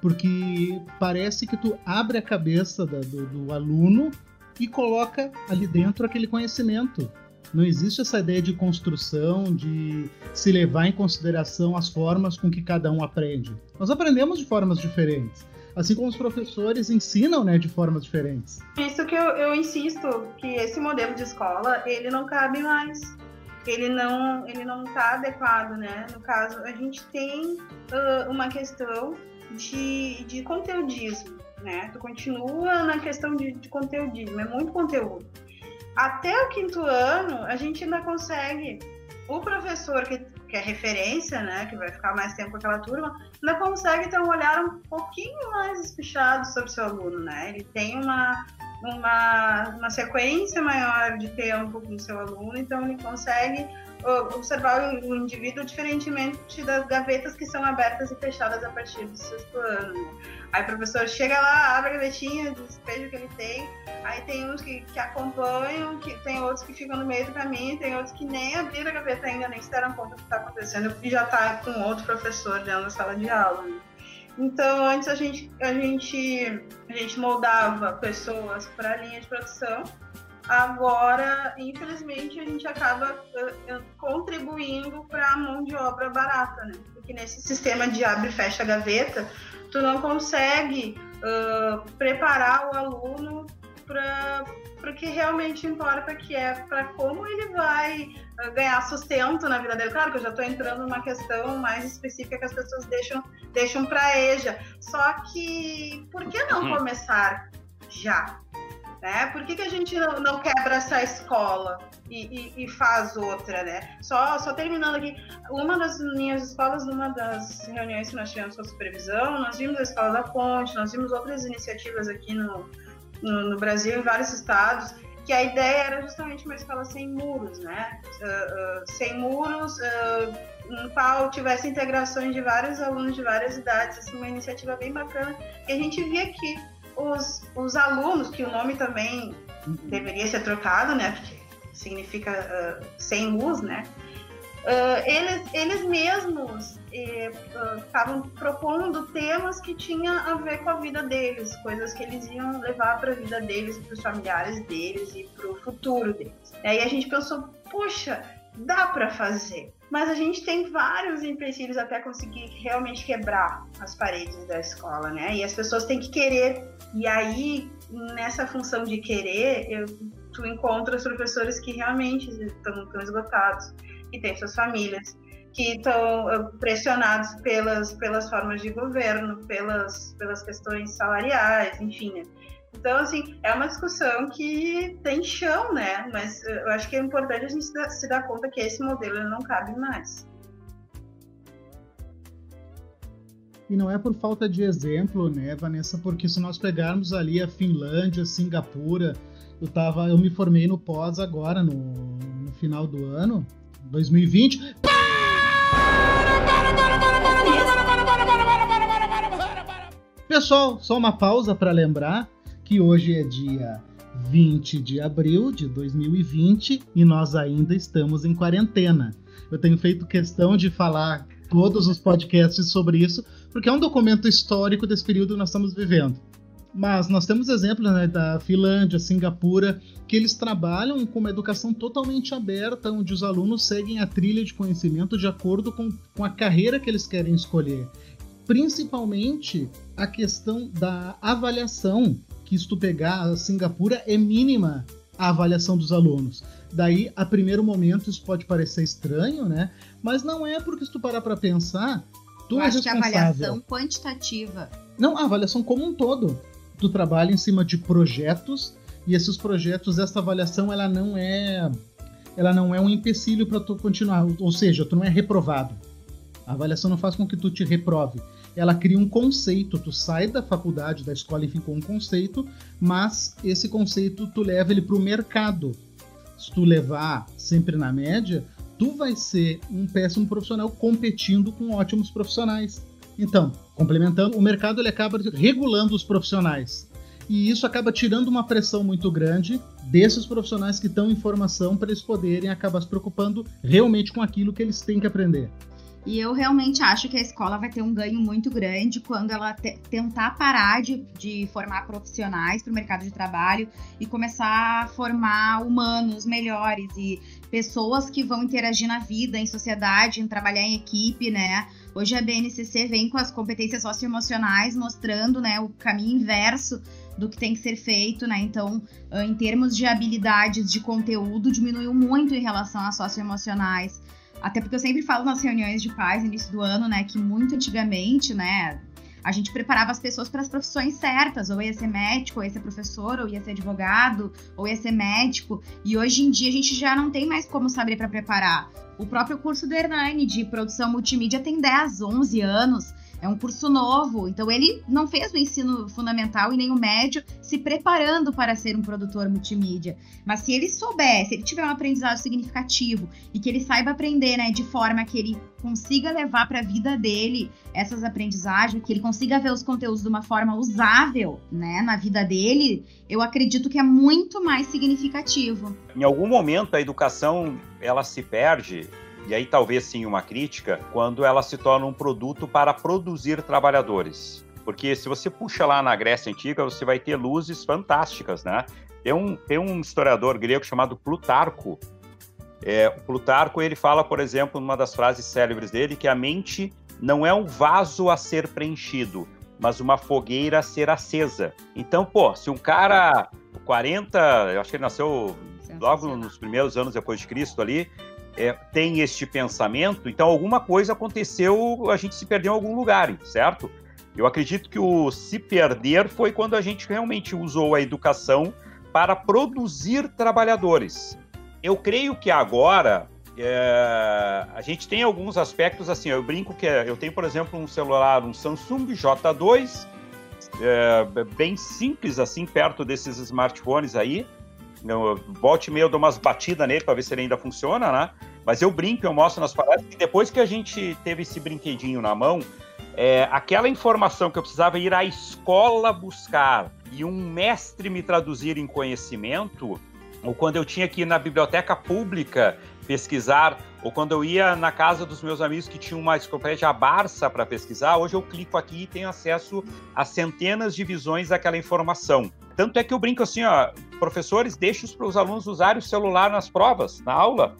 porque parece que tu abre a cabeça da, do, do aluno e coloca ali dentro aquele conhecimento. Não existe essa ideia de construção, de se levar em consideração as formas com que cada um aprende. Nós aprendemos de formas diferentes, assim como os professores ensinam, né, de formas diferentes. Isso que eu, eu insisto, que esse modelo de escola, ele não cabe mais. Ele não, ele não está adequado, né? No caso, a gente tem uh, uma questão de, de conteudismo, né? Tu continua na questão de, de conteudismo, é muito conteúdo. Até o quinto ano, a gente ainda consegue. O professor que, que é referência, né, que vai ficar mais tempo com aquela turma, ainda consegue ter um olhar um pouquinho mais espichado sobre seu aluno, né? Ele tem uma, uma, uma sequência maior de tempo com seu aluno, então ele consegue observar o indivíduo diferentemente das gavetas que são abertas e fechadas a partir do sexto ano. Né? Aí o professor chega lá, abre a gavetinha, despeja o que ele tem, aí tem uns que, que acompanham, que tem outros que ficam no meio do caminho, tem outros que nem abriram a gaveta ainda, nem se deram conta do que está acontecendo e já está com outro professor dentro da sala de aula. Né? Então, antes a gente, a gente, a gente moldava pessoas para a linha de produção Agora, infelizmente, a gente acaba uh, contribuindo para a mão de obra barata, né? Porque nesse sistema de abre e fecha gaveta, tu não consegue uh, preparar o aluno para o que realmente importa, que é para como ele vai uh, ganhar sustento na vida dele. Claro que eu já estou entrando numa questão mais específica que as pessoas deixam, deixam para EJA. Só que por que não uhum. começar já? Né? Por que, que a gente não, não quebra essa escola e, e, e, faz outra, né? Só, só terminando aqui, uma das minhas escolas, numa das reuniões que nós tivemos com a supervisão, nós vimos a Escola da Ponte, nós vimos outras iniciativas aqui no, no, no Brasil, em vários estados, que a ideia era justamente uma escola sem muros, né? Uh, uh, sem muros, uh, no qual tivesse integrações de vários alunos de várias idades, assim, uma iniciativa bem bacana, que a gente via aqui os, os alunos, que o nome também deveria ser trocado, né? Porque significa uh, sem luz, né? Uh, eles, eles mesmos estavam uh, propondo temas que tinham a ver com a vida deles, coisas que eles iam levar para a vida deles, para os familiares deles e para o futuro deles. E aí a gente pensou, puxa, dá para fazer. Mas a gente tem vários empecilhos até conseguir realmente quebrar as paredes da escola, né? E as pessoas têm que querer. E aí, nessa função de querer, eu, tu encontra os professores que realmente estão, estão esgotados, que têm suas famílias, que estão eh, pressionados pelas, pelas formas de governo, pelas, pelas questões salariais, enfim, né? Então, assim, é uma discussão que tem chão, né? Mas eu acho que é importante a gente se dar conta que esse modelo não cabe mais. E não é por falta de exemplo, né, Vanessa? Porque se nós pegarmos ali a Finlândia, Singapura, eu tava, eu me formei no pós agora, no, no final do ano, 2020. Pessoal, só uma pausa para lembrar que hoje é dia 20 de abril de 2020 e nós ainda estamos em quarentena. Eu tenho feito questão de falar todos os podcasts sobre isso, porque é um documento histórico desse período que nós estamos vivendo. Mas nós temos exemplos né, da Finlândia, Singapura, que eles trabalham com uma educação totalmente aberta, onde os alunos seguem a trilha de conhecimento de acordo com, com a carreira que eles querem escolher. Principalmente a questão da avaliação, que se tu pegar a Singapura é mínima a avaliação dos alunos. Daí, a primeiro momento, isso pode parecer estranho, né? Mas não é porque se tu parar para pensar, tu Eu é acho que a responsável. avaliação quantitativa. Não, a avaliação como um todo. Tu trabalha em cima de projetos e esses projetos, essa avaliação, ela não é, ela não é um empecilho para tu continuar. Ou seja, tu não é reprovado. A avaliação não faz com que tu te reprove. Ela cria um conceito. Tu sai da faculdade, da escola e ficou um conceito, mas esse conceito tu leva ele para o mercado. Se tu levar sempre na média, tu vai ser um péssimo profissional competindo com ótimos profissionais. Então, complementando, o mercado ele acaba regulando os profissionais. E isso acaba tirando uma pressão muito grande desses profissionais que estão em formação para eles poderem acabar se preocupando realmente com aquilo que eles têm que aprender. E eu realmente acho que a escola vai ter um ganho muito grande quando ela te- tentar parar de, de formar profissionais para o mercado de trabalho e começar a formar humanos melhores e pessoas que vão interagir na vida, em sociedade, em trabalhar em equipe, né? Hoje a BNCC vem com as competências socioemocionais mostrando, né, o caminho inverso do que tem que ser feito, né? Então, em termos de habilidades de conteúdo, diminuiu muito em relação às socioemocionais. Até porque eu sempre falo nas reuniões de pais início do ano, né, que muito antigamente, né, a gente preparava as pessoas para as profissões certas, ou ia ser médico, ou ia ser professor, ou ia ser advogado, ou ia ser médico. E hoje em dia a gente já não tem mais como saber para preparar. O próprio curso do Hernani de produção multimídia tem 10, 11 anos. É um curso novo, então ele não fez o ensino fundamental e nem o médio se preparando para ser um produtor multimídia. Mas se ele souber, se ele tiver um aprendizado significativo e que ele saiba aprender, né, de forma que ele consiga levar para a vida dele essas aprendizagens, que ele consiga ver os conteúdos de uma forma usável, né, na vida dele, eu acredito que é muito mais significativo. Em algum momento a educação ela se perde e aí talvez sim uma crítica, quando ela se torna um produto para produzir trabalhadores. Porque se você puxa lá na Grécia Antiga, você vai ter luzes fantásticas, né? Tem um, tem um historiador grego chamado Plutarco. É, o Plutarco, ele fala, por exemplo, numa das frases célebres dele, que a mente não é um vaso a ser preenchido, mas uma fogueira a ser acesa. Então, pô, se um cara, 40, eu acho que ele nasceu logo nos primeiros anos depois de Cristo ali, é, tem este pensamento, então alguma coisa aconteceu, a gente se perdeu em algum lugar, certo? Eu acredito que o se perder foi quando a gente realmente usou a educação para produzir trabalhadores. Eu creio que agora é, a gente tem alguns aspectos assim. Eu brinco que eu tenho, por exemplo, um celular, um Samsung J2, é, bem simples assim, perto desses smartphones aí. Eu, volte e meia eu dou umas batidas nele para ver se ele ainda funciona, né? Mas eu brinco, eu mostro nas palestras que depois que a gente teve esse brinquedinho na mão, é, aquela informação que eu precisava ir à escola buscar e um mestre me traduzir em conhecimento, ou quando eu tinha que ir na biblioteca pública pesquisar, ou quando eu ia na casa dos meus amigos que tinham uma enciclopédia Barça para pesquisar, hoje eu clico aqui e tenho acesso a centenas de visões daquela informação. Tanto é que eu brinco assim, ó, professores, deixem os alunos usarem o celular nas provas, na aula.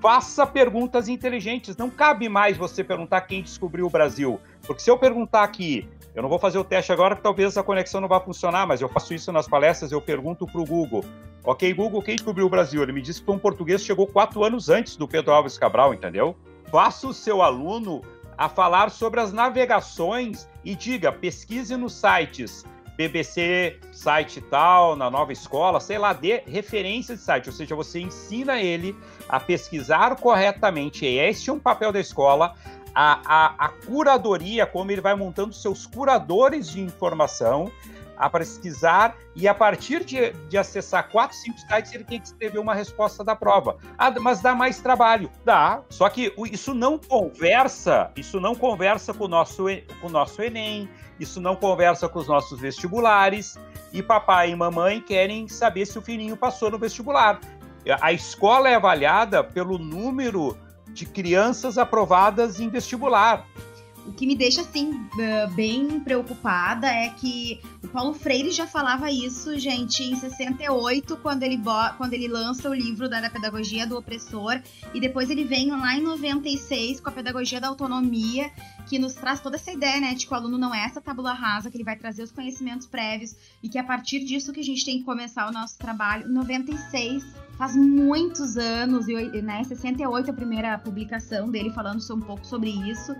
Faça perguntas inteligentes. Não cabe mais você perguntar quem descobriu o Brasil. Porque se eu perguntar aqui, eu não vou fazer o teste agora, porque talvez a conexão não vá funcionar, mas eu faço isso nas palestras, eu pergunto para o Google. Ok, Google, quem descobriu o Brasil? Ele me disse que foi um português que chegou quatro anos antes do Pedro Alves Cabral, entendeu? Faça o seu aluno a falar sobre as navegações e diga, pesquise nos sites BBC, site tal, na nova escola, sei lá, dê referência de site, ou seja, você ensina ele a pesquisar corretamente, e este é um papel da escola, a, a, a curadoria, como ele vai montando seus curadores de informação, a pesquisar e a partir de, de, acessar quatro, cinco sites, ele tem que escrever uma resposta da prova. Ah, mas dá mais trabalho. Dá. Só que isso não conversa, isso não conversa com o nosso, com o nosso Enem, isso não conversa com os nossos vestibulares, e papai e mamãe querem saber se o filhinho passou no vestibular. A escola é avaliada pelo número de crianças aprovadas em vestibular. O que me deixa, assim, bem preocupada é que o Paulo Freire já falava isso, gente, em 68, quando ele, quando ele lança o livro da, da Pedagogia do Opressor, e depois ele vem lá em 96 com a Pedagogia da Autonomia, que nos traz toda essa ideia, né, de que o aluno não é essa tábula rasa, que ele vai trazer os conhecimentos prévios, e que a partir disso que a gente tem que começar o nosso trabalho. 96 faz muitos anos, e né, 68 a primeira publicação dele falando um pouco sobre isso.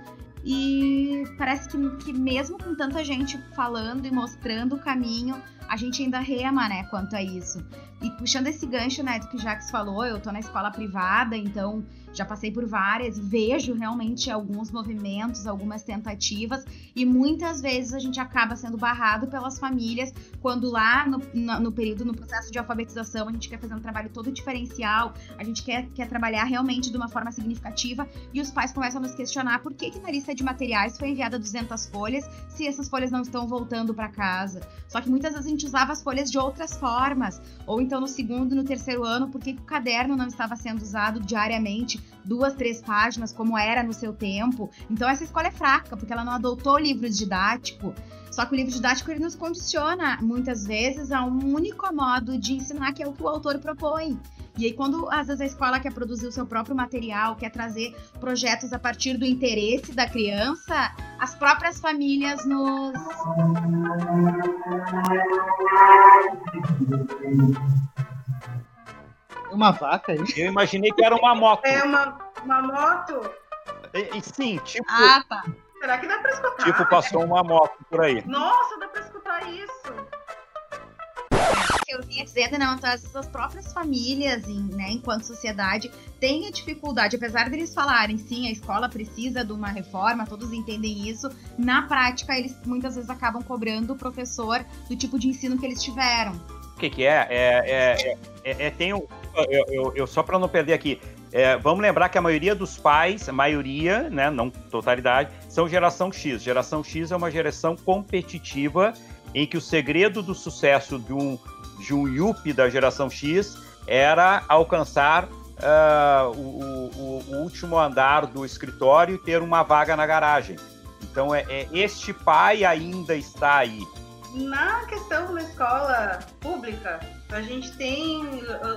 E parece que, que mesmo com tanta gente falando e mostrando o caminho, a gente ainda rema, né, quanto a isso. E puxando esse gancho, né, do que o Jax falou, eu tô na escola privada, então já passei por várias e vejo realmente alguns movimentos, algumas tentativas, e muitas vezes a gente acaba sendo barrado pelas famílias quando lá no, no, no período, no processo de alfabetização, a gente quer fazer um trabalho todo diferencial, a gente quer, quer trabalhar realmente de uma forma significativa, e os pais começam a nos questionar por que, que na lista de materiais foi enviada 200 folhas se essas folhas não estão voltando para casa. Só que muitas vezes a gente usava as folhas de outras formas, ou então no segundo, no terceiro ano, por que, que o caderno não estava sendo usado diariamente duas, três páginas, como era no seu tempo. Então essa escola é fraca, porque ela não adotou o livro didático. Só que o livro didático ele nos condiciona muitas vezes a um único modo de ensinar, que é o que o autor propõe. E aí, quando às vezes a escola quer produzir o seu próprio material, quer trazer projetos a partir do interesse da criança, as próprias famílias nos. Uma vaca aí? Eu imaginei que era uma moto. É uma, uma moto? E, e sim, tipo. Ah, tá. Será que dá pra escutar? Tipo, passou uma moto por aí. Nossa, dá pra escutar isso. Eu vinha dizendo, não, então as próprias famílias, né, enquanto sociedade, têm a dificuldade, apesar deles falarem, sim, a escola precisa de uma reforma, todos entendem isso, na prática eles muitas vezes acabam cobrando o professor do tipo de ensino que eles tiveram. O que, que é? É, é, é, é tem um, eu, eu, eu só para não perder aqui, é, vamos lembrar que a maioria dos pais, a maioria, né, não totalidade, são geração X. Geração X é uma geração competitiva em que o segredo do sucesso de um, de um yuppie da geração X era alcançar uh, o, o, o, último andar do escritório e ter uma vaga na garagem. Então, é, é este pai ainda está aí. Na questão da escola pública, a gente tem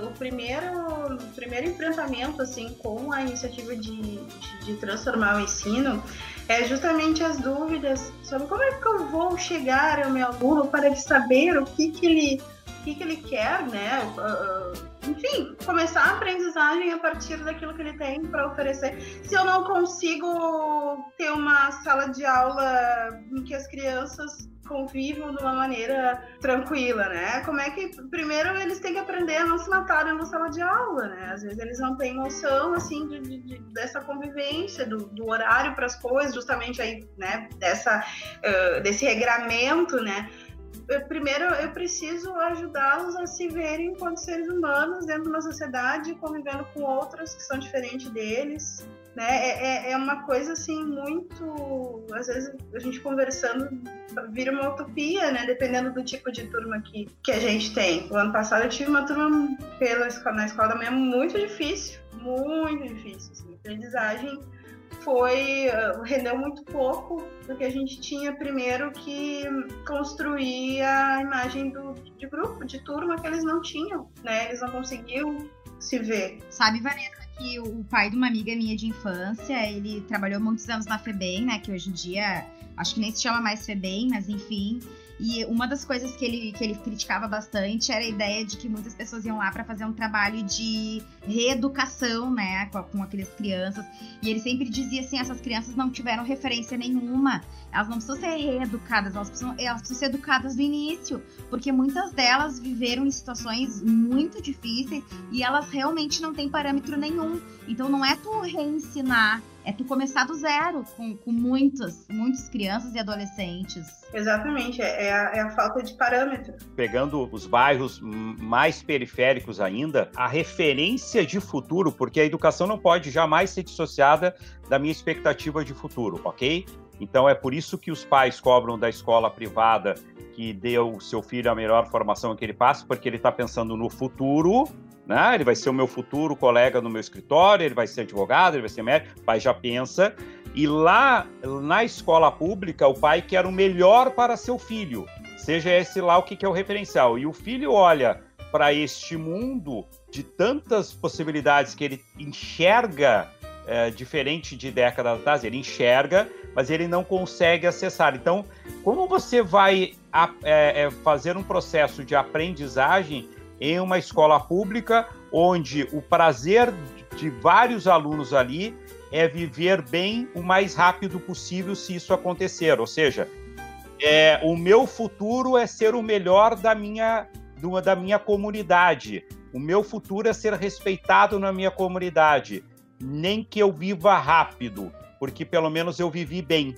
o primeiro, o primeiro enfrentamento assim com a iniciativa de, de, de, transformar o ensino é justamente as dúvidas sobre como é que eu vou chegar ao meu aluno para ele saber o que, que ele o que, que ele quer, né? Enfim, começar a aprendizagem a partir daquilo que ele tem para oferecer. Se eu não consigo ter uma sala de aula em que as crianças convivam de uma maneira tranquila, né? Como é que primeiro eles têm que aprender a não se matarem na sala de aula, né? Às vezes eles não têm noção assim de, de, dessa convivência, do, do horário para as coisas, justamente aí, né? Dessa uh, desse regramento, né? Primeiro eu preciso ajudá-los a se verem enquanto seres humanos dentro de uma sociedade, convivendo com outras que são diferentes deles, né? É, é, é uma coisa assim muito, às vezes a gente conversando vira uma utopia, né? Dependendo do tipo de turma que, que a gente tem. O ano passado eu tive uma turma pela na escola da manhã muito difícil, muito difícil. Assim. Aprendizagem foi uh, rendeu muito pouco porque a gente tinha primeiro que construir a imagem do, de grupo, de turma que eles não tinham, né? Eles não conseguiam se ver. Sabe, Vanessa, que o pai de uma amiga minha de infância, ele trabalhou muitos anos na FEBEM, né? Que hoje em dia acho que nem se chama mais FEBEM, mas enfim. E uma das coisas que ele, que ele criticava bastante era a ideia de que muitas pessoas iam lá para fazer um trabalho de reeducação, né, com, com aquelas crianças. E ele sempre dizia assim: essas crianças não tiveram referência nenhuma, elas não precisam ser reeducadas, elas precisam, elas precisam ser educadas do início, porque muitas delas viveram em situações muito difíceis e elas realmente não têm parâmetro nenhum. Então não é tu reensinar é tu começar do zero com, com muitas, muitas crianças e adolescentes. Exatamente, é, é, a, é a falta de parâmetro. Pegando os bairros mais periféricos ainda, a referência de futuro, porque a educação não pode jamais ser dissociada da minha expectativa de futuro, ok? Então é por isso que os pais cobram da escola privada que dê o seu filho a melhor formação que ele passe, porque ele está pensando no futuro né? Ele vai ser o meu futuro colega no meu escritório, ele vai ser advogado, ele vai ser médico, o pai já pensa. E lá na escola pública, o pai quer o melhor para seu filho, seja esse lá o que, é o referencial. E o filho olha para este mundo de tantas possibilidades que ele enxerga é, diferente de décadas atrás, ele enxerga, mas ele não consegue acessar. Então, como você vai é, é, fazer um processo de aprendizagem em uma escola pública, onde o prazer de vários alunos ali é viver bem o mais rápido possível se isso acontecer. Ou seja, é, o meu futuro é ser o melhor da minha, da minha comunidade. O meu futuro é ser respeitado na minha comunidade. Nem que eu viva rápido, porque pelo menos eu vivi bem.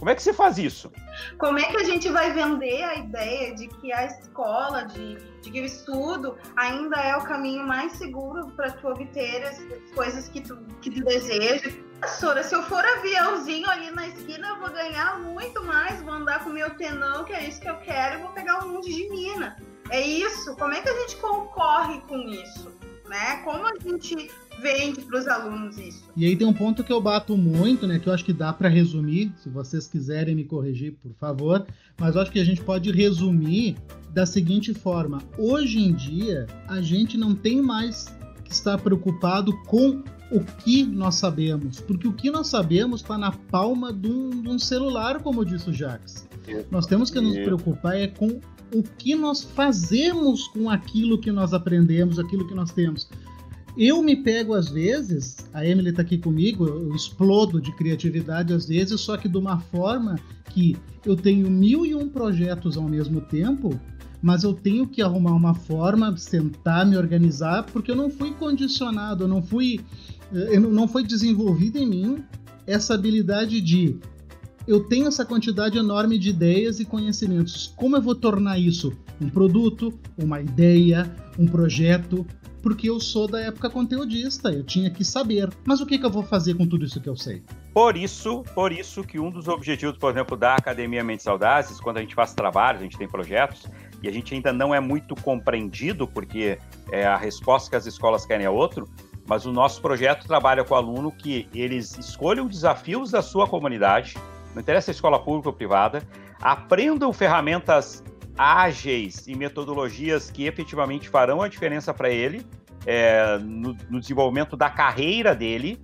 Como é que você faz isso? Como é que a gente vai vender a ideia de que a escola, de, de que o estudo ainda é o caminho mais seguro para tu obter as coisas que tu, que tu deseja? Professora, se eu for aviãozinho ali na esquina, eu vou ganhar muito mais, vou andar com meu tenão, que é isso que eu quero, e vou pegar um monte de mina. É isso. Como é que a gente concorre com isso? Né? Como a gente vende para os alunos isso. E aí tem um ponto que eu bato muito, né, que eu acho que dá para resumir, se vocês quiserem me corrigir, por favor, mas eu acho que a gente pode resumir da seguinte forma: hoje em dia a gente não tem mais que estar preocupado com o que nós sabemos, porque o que nós sabemos está na palma de um, de um, celular, como disse o Jax. Nós temos que nos preocupar é com o que nós fazemos com aquilo que nós aprendemos, aquilo que nós temos. Eu me pego às vezes, a Emily está aqui comigo, eu explodo de criatividade às vezes, só que de uma forma que eu tenho mil e um projetos ao mesmo tempo, mas eu tenho que arrumar uma forma, sentar, me organizar, porque eu não fui condicionado, eu não fui, eh, eu não foi desenvolvida em mim essa habilidade de eu tenho essa quantidade enorme de ideias e conhecimentos. Como eu vou tornar isso um produto, uma ideia, um projeto, porque eu sou da época conteudista, eu tinha que saber. Mas o que, que eu vou fazer com tudo isso que eu sei? Por isso, por isso que um dos objetivos, por exemplo, da Academia Mentes Audazes, quando a gente faz trabalhos, a gente tem projetos, e a gente ainda não é muito compreendido, porque é, a resposta que as escolas querem é outro, mas o nosso projeto trabalha com o aluno que eles escolham desafios da sua comunidade, não interessa a escola pública ou privada, aprendam ferramentas ágeis e metodologias que efetivamente farão a diferença para ele é, no, no, desenvolvimento da carreira dele,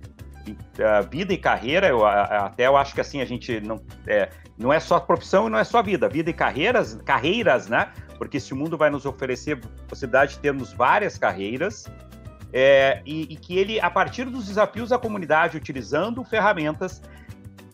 vida e carreira. Eu, até eu acho que assim a gente não é, não é só profissão e não é só vida, vida e carreiras, carreiras, né? Porque esse mundo vai nos oferecer possibilidade de termos várias carreiras. É, e, e que ele, a partir dos desafios da comunidade, utilizando ferramentas,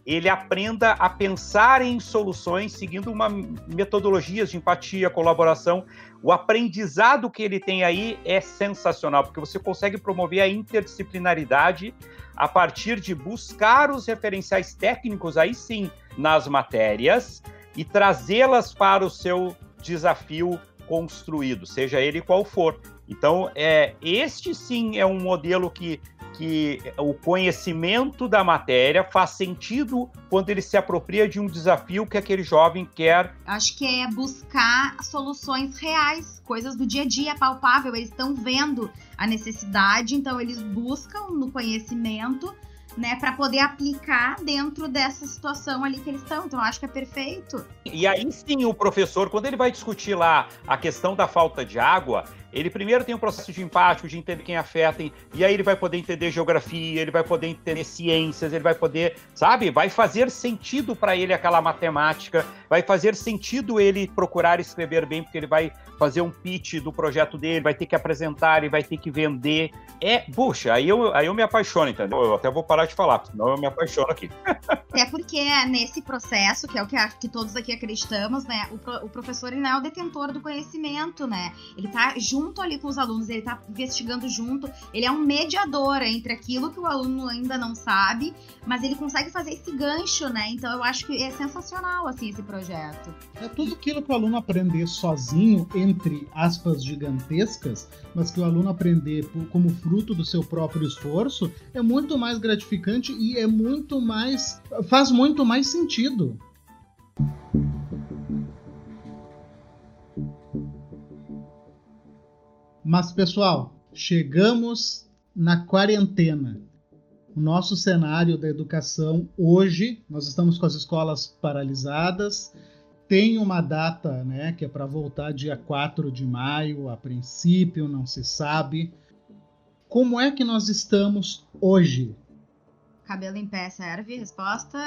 ele aprenda a pensar em soluções seguindo uma metodologias de empatia, colaboração. O aprendizado que ele tem aí é sensacional, porque você consegue promover a interdisciplinaridade a partir de buscar os referenciais técnicos, aí sim, nas matérias e trazê-las para o seu desafio construído, seja ele qual for. Então, é, este sim é um modelo que que o conhecimento da matéria faz sentido quando ele se apropria de um desafio que aquele jovem quer. Acho que é buscar soluções reais, coisas do dia a dia, palpável. Eles estão vendo a necessidade, então eles buscam no conhecimento né, para poder aplicar dentro dessa situação ali que eles estão. Então, acho que é perfeito. E aí sim, o professor, quando ele vai discutir lá a questão da falta de água, ele primeiro tem um processo de empático, de entender quem afeta, e aí ele vai poder entender geografia, ele vai poder entender ciências, ele vai poder, sabe? Vai fazer sentido para ele aquela matemática, vai fazer sentido ele procurar escrever bem, porque ele vai fazer um pitch do projeto dele, vai ter que apresentar, ele vai ter que vender. É, puxa, aí eu, aí eu me apaixono, entendeu? Eu até vou parar de falar, senão eu me apaixono aqui. Até porque é nesse processo, que é o que, que todos aqui acreditamos, né? O, o professor ele não é o detentor do conhecimento, né? Ele tá junto junto ali com os alunos, ele tá investigando junto, ele é um mediador entre aquilo que o aluno ainda não sabe, mas ele consegue fazer esse gancho, né? Então eu acho que é sensacional, assim, esse projeto. É tudo aquilo que o aluno aprender sozinho, entre aspas gigantescas, mas que o aluno aprender como fruto do seu próprio esforço, é muito mais gratificante e é muito mais. faz muito mais sentido. Mas, pessoal, chegamos na quarentena. O nosso cenário da educação hoje, nós estamos com as escolas paralisadas. Tem uma data, né, que é para voltar dia 4 de maio, a princípio, não se sabe. Como é que nós estamos hoje? Cabelo em pé serve? Resposta?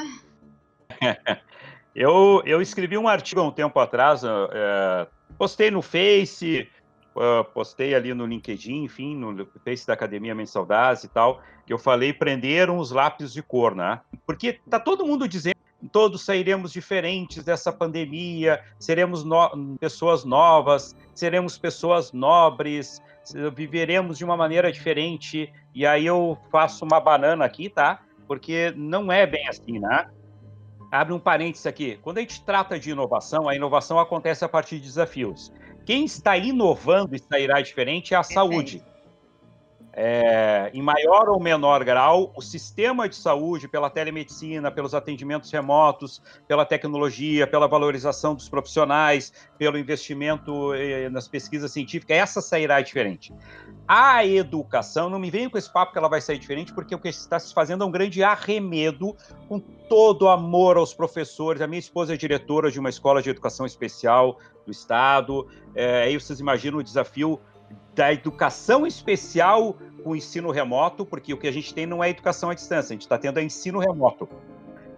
eu, eu escrevi um artigo há um tempo atrás, é, postei no Face, uh, postei ali no LinkedIn, enfim, no Face da Academia Mensaldaz e tal, que eu falei prenderam os lápis de cor, né? Porque tá todo mundo dizendo todos sairemos diferentes dessa pandemia, seremos no pessoas novas, seremos pessoas nobres, viveremos de uma maneira diferente. E aí eu faço uma banana aqui, tá? Porque não é bem assim, né? Abre um parênteses aqui. Quando a gente trata de inovação, a inovação acontece a partir de desafios. Quem está inovando e sairá diferente é a Perfeito. saúde. É, em maior ou menor grau, o sistema de saúde, pela telemedicina, pelos atendimentos remotos, pela tecnologia, pela valorização dos profissionais, pelo investimento eh, nas pesquisas científicas, essa sairá diferente. A educação, não me venha com esse papo que ela vai sair diferente, porque o que está se fazendo é um grande arremedo com todo amor aos professores. A minha esposa é diretora de uma escola de educação especial do Estado. É, aí vocês imaginam o desafio da educação especial com ensino remoto, porque o que a gente tem não é educação à distância, a gente está tendo é ensino remoto.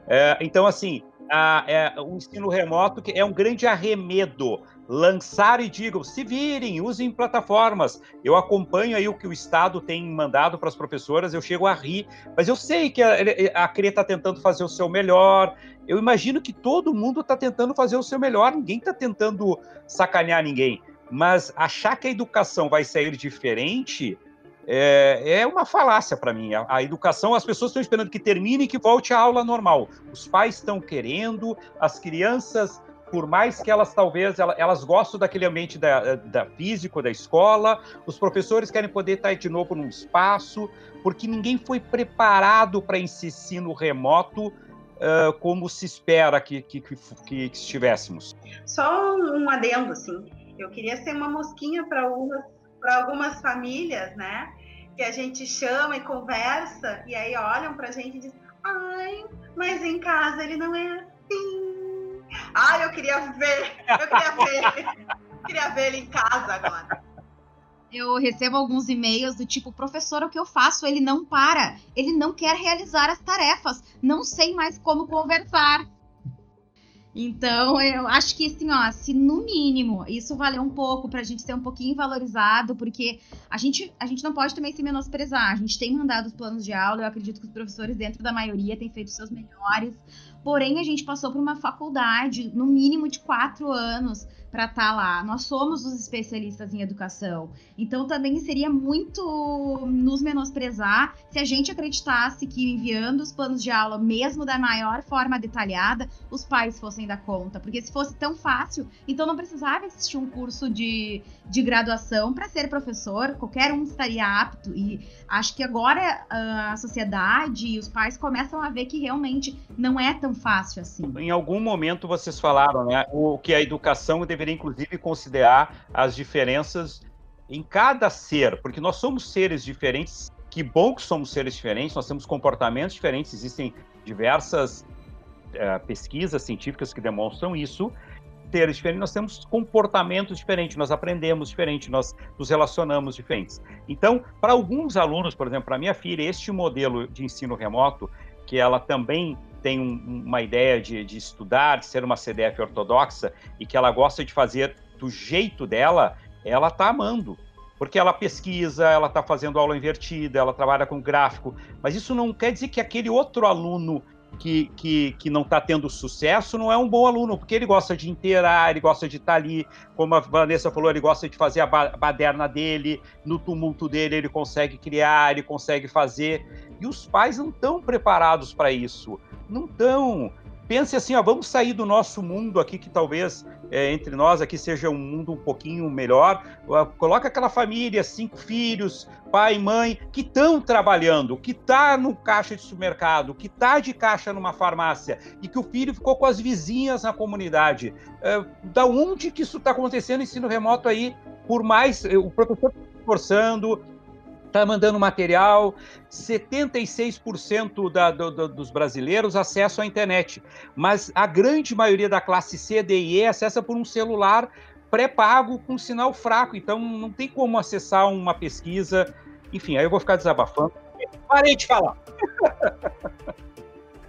É, então, assim, a, é, o ensino remoto que é um grande arremedo. Lançar e digam, se virem, usem plataformas. Eu acompanho aí o que o Estado tem mandado para as professoras, eu chego a rir, mas eu sei que a, a CRE está tentando fazer o seu melhor. Eu imagino que todo mundo está tentando fazer o seu melhor, ninguém está tentando sacanear ninguém. Mas achar que a educação vai sair diferente é, é uma falácia para mim. A, a, educação, as pessoas estão esperando que termine e que volte à aula normal. Os pais estão querendo, as crianças, por mais que elas talvez elas, elas gostam daquele ambiente da, da físico da escola, os professores querem poder estar de novo num espaço, porque ninguém foi preparado para esse ensino remoto uh, como se espera que, que, que, que estivéssemos. Só um adendo, assim. Eu queria ser uma mosquinha para algumas, algumas famílias, né? Que a gente chama e conversa, e aí olham para a gente e dizem: ai, mas em casa ele não é assim. Ai, eu queria ver, eu queria ver, queria ver ele em casa agora. Eu recebo alguns e-mails do tipo, professor, o que eu faço? Ele não para, ele não quer realizar as tarefas, não sei mais como conversar. Então, eu acho que assim, ó, se no mínimo isso valer um pouco pra gente ser um pouquinho valorizado, porque a gente, a gente não pode também se menosprezar. A gente tem mandado os planos de aula, eu acredito que os professores, dentro da maioria, têm feito seus melhores. Porém, a gente passou por uma faculdade, no mínimo de quatro anos, para estar tá lá. Nós somos os especialistas em educação. Então também seria muito nos menosprezar se a gente acreditasse que enviando os planos de aula, mesmo da maior forma detalhada, os pais fossem dar conta. Porque se fosse tão fácil, então não precisava existir um curso de, de graduação para ser professor, qualquer um estaria apto. E acho que agora ah, a sociedade e os pais começam a ver que realmente não é tão fácil assim. Em algum momento vocês falaram, né, o que a educação deve deveria, inclusive, considerar as diferenças em cada ser, porque nós somos seres diferentes. Que bom que somos seres diferentes, nós temos comportamentos diferentes, existem diversas uh, pesquisas científicas que demonstram isso. Seres diferentes, nós temos comportamentos diferentes, nós aprendemos diferente, nós nos relacionamos diferentes. Então, para alguns alunos, por exemplo, para minha filha, este modelo de ensino remoto, que ela também tem um, uma ideia de, de estudar, de ser uma CDF ortodoxa e que ela gosta de fazer do jeito dela, ela está amando. Porque ela pesquisa, ela está fazendo aula invertida, ela trabalha com gráfico, mas isso não quer dizer que aquele outro aluno que, que, que não está tendo sucesso não é um bom aluno, porque ele gosta de inteirar, ele gosta de estar tá ali, como a Vanessa falou, ele gosta de fazer a baderna dele, no tumulto dele ele consegue criar, ele consegue fazer. E os pais não estão preparados para isso. Não estão pense assim, ó, vamos sair do nosso mundo aqui, que talvez é, entre nós aqui seja um mundo um pouquinho melhor. Coloca aquela família, cinco filhos, pai mãe, que estão trabalhando, que está no caixa de supermercado, que está de caixa numa farmácia, e que o filho ficou com as vizinhas na comunidade. É, da onde que isso está acontecendo, ensino remoto aí, por mais o professor forçando, está mandando material, 76% da, do, do, dos brasileiros acessam a internet, mas a grande maioria da classe C, D e E acessa por um celular pré-pago com sinal fraco, então não tem como acessar uma pesquisa. Enfim, aí eu vou ficar desabafando. Parei de falar.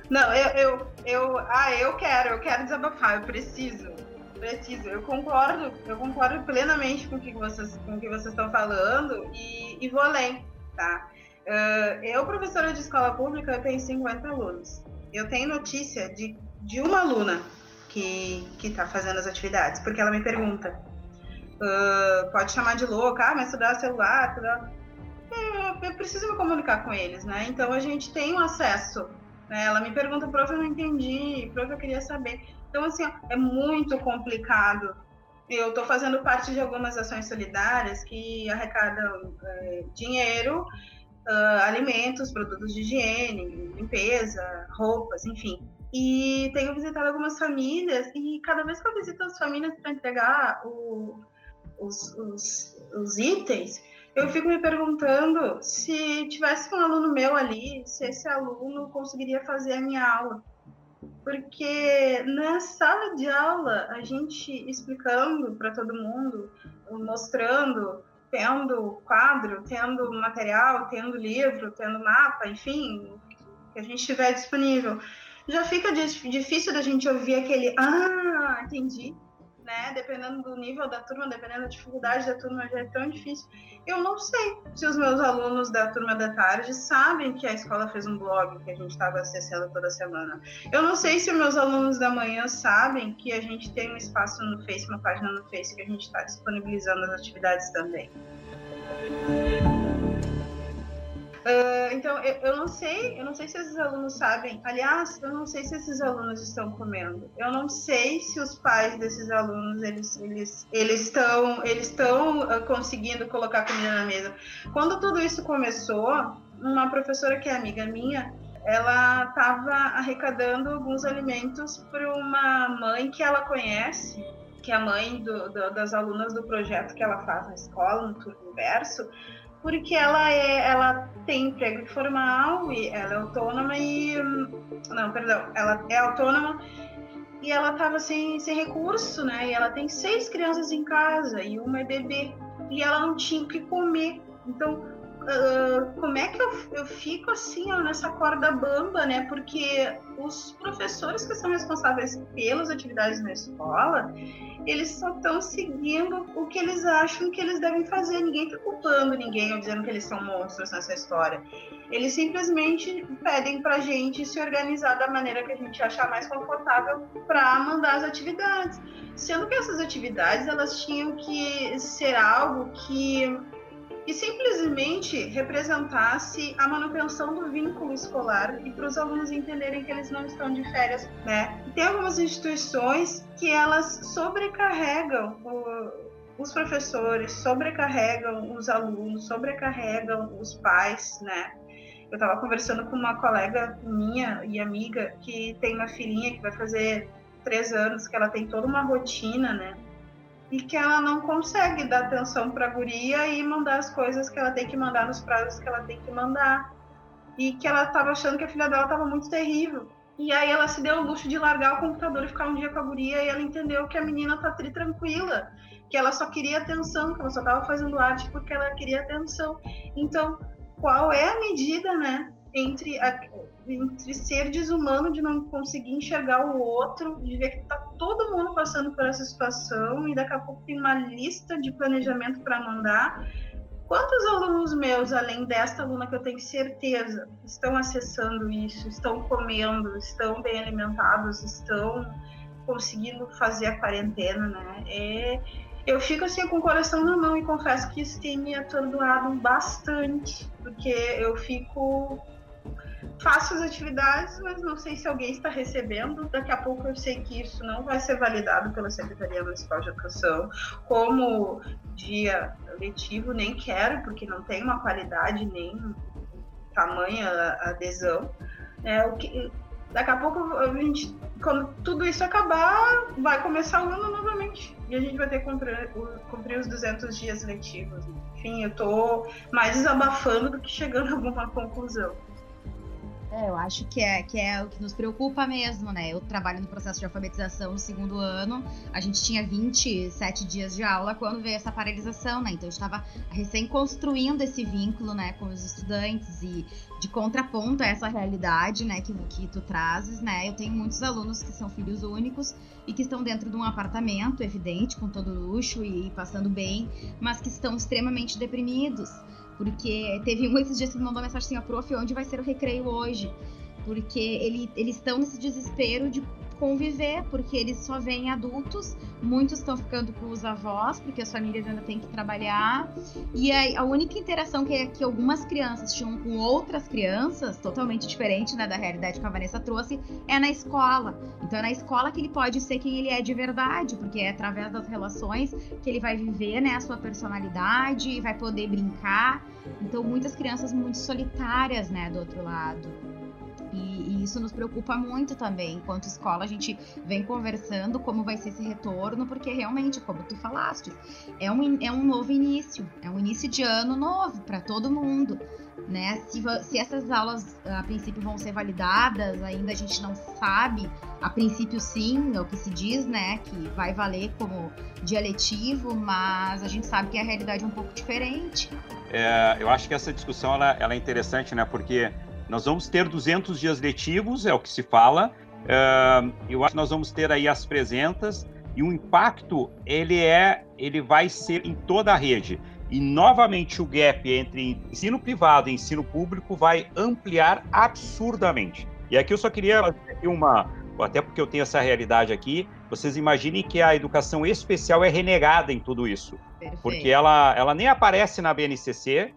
Não, eu, eu, eu, ah, eu quero, eu quero desabafar, eu preciso preciso. Eu concordo, eu concordo plenamente com o que vocês, com o que vocês estão falando e, e vou além, tá? Uh, eu, professora de escola pública, eu tenho 50 alunos. Eu tenho notícia de, de uma aluna que está fazendo as atividades, porque ela me pergunta, uh, pode chamar de louca, ah, mas estudar celular, estudar... Eu, eu, preciso me comunicar com eles, né? Então a gente tem um acesso. Né? Ela me pergunta, prof, eu não entendi, prof, eu queria saber. Então, assim, é muito complicado. Eu estou fazendo parte de algumas ações solidárias que arrecadam é, dinheiro, uh, alimentos, produtos de higiene, limpeza, roupas, enfim. E tenho visitado algumas famílias e cada vez que eu visito as famílias para entregar o, os, os, os itens, eu fico me perguntando se tivesse um aluno meu ali, se esse aluno conseguiria fazer a minha aula porque na sala de aula, a gente explicando para todo mundo, mostrando, tendo quadro, tendo material, tendo livro, tendo mapa, enfim, que a gente tiver disponível, já fica difícil da gente ouvir aquele ah, entendi, né? Dependendo do nível da turma, dependendo da dificuldade da turma, já é tão difícil. Eu não sei se os meus alunos da turma da tarde sabem que a escola fez um blog que a gente estava acessando toda semana. Eu não sei se os meus alunos da manhã sabem que a gente tem um espaço no Face, uma página no Face que a gente está disponibilizando as atividades também. Uh, então, eu, eu, não sei, eu não sei se esses alunos sabem. Aliás, eu não sei se esses alunos estão comendo. Eu não sei se os pais desses alunos eles eles estão eles estão uh, conseguindo colocar comida na mesa. Quando tudo isso começou, uma professora que é amiga minha, ela estava arrecadando alguns alimentos para uma mãe que ela conhece, que é a mãe do, do, das alunas do projeto que ela faz na escola, no turno inverso porque ela é, ela tem emprego formal e ela é autônoma e não, perdão, ela é autônoma e ela estava sem, sem recurso, né? E ela tem seis crianças em casa e uma é bebê e ela não tinha o que comer. Então, uh, como é que eu, eu fico assim ó, nessa corda bamba, né? Porque os professores que são responsáveis pelas atividades na escola, eles só estão seguindo o que eles acham que eles devem fazer. Ninguém está culpando ninguém ou dizendo que eles são monstros nessa história. Eles simplesmente pedem para a gente se organizar da maneira que a gente achar mais confortável para mandar as atividades. Sendo que essas atividades elas tinham que ser algo que que simplesmente representasse a manutenção do vínculo escolar e para os alunos entenderem que eles não estão de férias, né? tem algumas instituições que elas sobrecarregam o, os professores, sobrecarregam os alunos, sobrecarregam os pais, né? Eu estava conversando com uma colega minha e amiga que tem uma filhinha que vai fazer três anos, que ela tem toda uma rotina, né? E que ela não consegue dar atenção para a guria e mandar as coisas que ela tem que mandar nos prazos que ela tem que mandar. E que ela estava achando que a filha dela estava muito terrível. E aí ela se deu o luxo de largar o computador e ficar um dia com a guria e ela entendeu que a menina tá tri tranquila, que ela só queria atenção, que ela só estava fazendo arte porque ela queria atenção. Então, qual é a medida, né, entre, a, entre ser desumano de não conseguir enxergar o outro, de ver que tá todo mundo passando por essa situação e daqui a pouco tem uma lista de planejamento para mandar, quantos alunos meus, além desta aluna que eu tenho certeza, estão acessando isso, estão comendo, estão bem alimentados, estão conseguindo fazer a quarentena, né? É, eu fico assim com o coração na mão e confesso que isso tem me atordoado bastante, porque eu fico faço as atividades, mas não sei se alguém está recebendo. Daqui a pouco eu sei que isso não vai ser validado pela Secretaria Municipal de Educação como dia letivo, nem quero, porque não tem uma qualidade nem tamanha adesão. É, o que, daqui a pouco a gente, quando tudo isso acabar, vai começar o ano novamente. E a gente vai ter que cumprir, cumprir os 200 dias letivos. Enfim, eu estou mais desabafando do que chegando a alguma conclusão. É, eu acho que é, que é o que nos preocupa mesmo, né? Eu trabalho no processo de alfabetização no segundo ano, a gente tinha 27 dias de aula quando veio essa paralisação, né? Então eu estava recém construindo esse vínculo, né, com os estudantes e de contraponto a essa realidade, né, que, que tu trazes, né? Eu tenho muitos alunos que são filhos únicos e que estão dentro de um apartamento, evidente, com todo luxo e passando bem, mas que estão extremamente deprimidos porque teve um esses dias que mandou mensagem assim, a prof, onde vai ser o recreio hoje? Porque ele, eles estão nesse desespero de conviver, porque eles só veem adultos, muitos estão ficando com os avós, porque as famílias ainda têm que trabalhar, e a, a única interação que, que algumas crianças tinham com outras crianças, totalmente diferente né, da realidade que a Vanessa trouxe, é na escola. Então é na escola que ele pode ser quem ele é de verdade, porque é através das relações que ele vai viver né, a sua personalidade, vai poder brincar. Então muitas crianças muito solitárias, né, do outro lado. E, e, isso nos preocupa muito também. Enquanto escola, a gente vem conversando como vai ser esse retorno, porque realmente, como tu falaste, é um, é um novo início, é um início de ano novo para todo mundo. Né? Se, se essas aulas a princípio vão ser validadas, ainda a gente não sabe. A princípio, sim, é o que se diz, né? Que vai valer como dia letivo, mas a gente sabe que a realidade é um pouco diferente. É, eu acho que essa discussão ela, ela é interessante, né? Porque nós vamos ter 200 dias letivos, é o que se fala. Uh, eu acho que nós vamos ter aí as presenças e o impacto ele é, ele vai ser em toda a rede. E novamente o gap entre ensino privado e ensino público vai ampliar absurdamente. E aqui eu só queria fazer uma, até porque eu tenho essa realidade aqui, vocês imaginem que a educação especial é renegada em tudo isso. Perfeito. Porque ela, ela nem aparece na BNCC,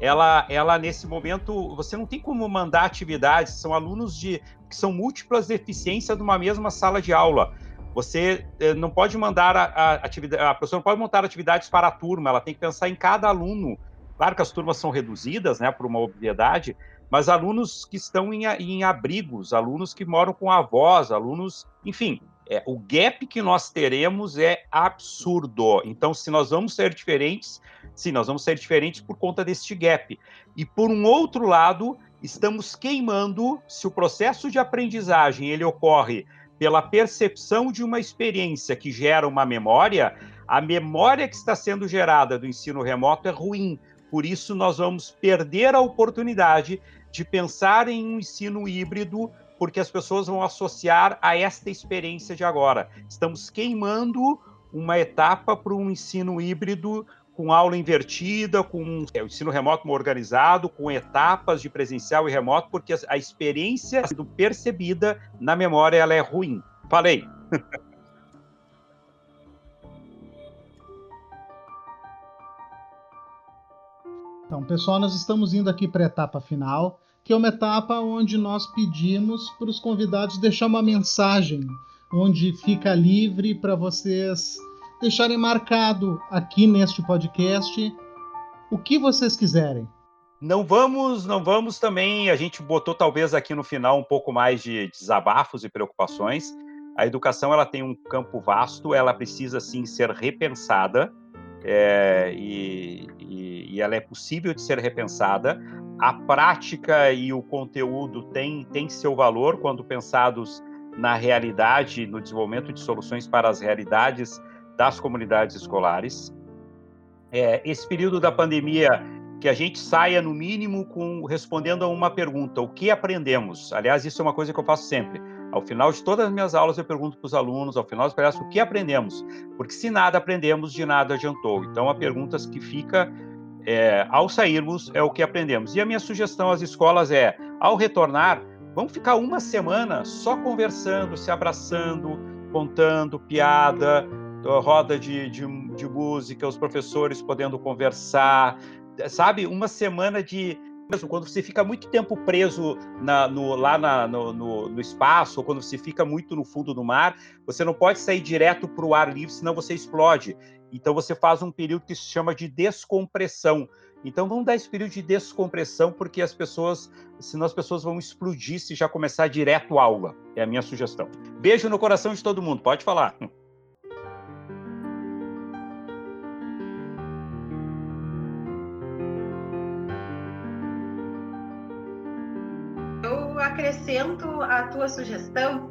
ela, ela nesse momento, você não tem como mandar atividades, são alunos de que são múltiplas deficiências de uma mesma sala de aula. Você eh, não pode mandar a, a atividade, a professora não pode montar atividades para a turma, ela tem que pensar em cada aluno. Claro que as turmas são reduzidas, né, por uma obviedade, mas alunos que estão em, em abrigos, alunos que moram com avós, alunos, enfim, é, o gap que nós teremos é absurdo. Então, se nós vamos ser diferentes, sim, nós vamos ser diferentes por conta deste gap. E por um outro lado, estamos queimando, se o processo de aprendizagem ele ocorre pela percepção de uma experiência que gera uma memória, a memória que está sendo gerada do ensino remoto é ruim. Por isso, nós vamos perder a oportunidade de pensar em um ensino híbrido porque as pessoas vão associar a esta experiência de agora. Estamos queimando uma etapa para um ensino híbrido com aula invertida, com é, o ensino remoto organizado, com etapas de presencial e remoto, porque a experiência sendo percebida na memória ela é ruim. Falei. Então, pessoal, nós estamos indo aqui para a etapa final que é uma etapa onde nós pedimos para os convidados deixar uma mensagem, onde fica livre para vocês deixarem marcado aqui neste podcast o que vocês quiserem. Não vamos, não vamos também. A gente botou talvez aqui no final um pouco mais de desabafos e preocupações. A educação ela tem um campo vasto, ela precisa sim ser repensada é, e, e, e, ela é possível de ser repensada a prática e o conteúdo têm, têm seu valor quando pensados na realidade, no desenvolvimento de soluções para as realidades das comunidades escolares. É, esse período da pandemia, que a gente saia, no mínimo, com respondendo a uma pergunta: o que aprendemos? Aliás, isso é uma coisa que eu faço sempre. Ao final de todas as minhas aulas, eu pergunto para os alunos, ao final das palestras, o que aprendemos? Porque se nada aprendemos, de nada adiantou. Então, a pergunta que fica é, ao sairmos é o que aprendemos. E a minha sugestão às escolas é, ao retornar, vamos ficar uma semana só conversando, se abraçando, contando piada, roda de, de, de música, os professores podendo conversar, sabe? Uma semana de mesmo quando você fica muito tempo preso na, no, lá na, no, no, no, espaço, ou quando você fica muito no fundo do mar, você não pode sair direto para o ar livre, senão você explode. Então você faz um período que se chama de descompressão. Então vamos dar esse período de descompressão, porque as pessoas, senão as pessoas vão explodir se já começar direto a aula. É a minha sugestão. Beijo no coração de todo mundo, pode falar. acrescento a tua sugestão,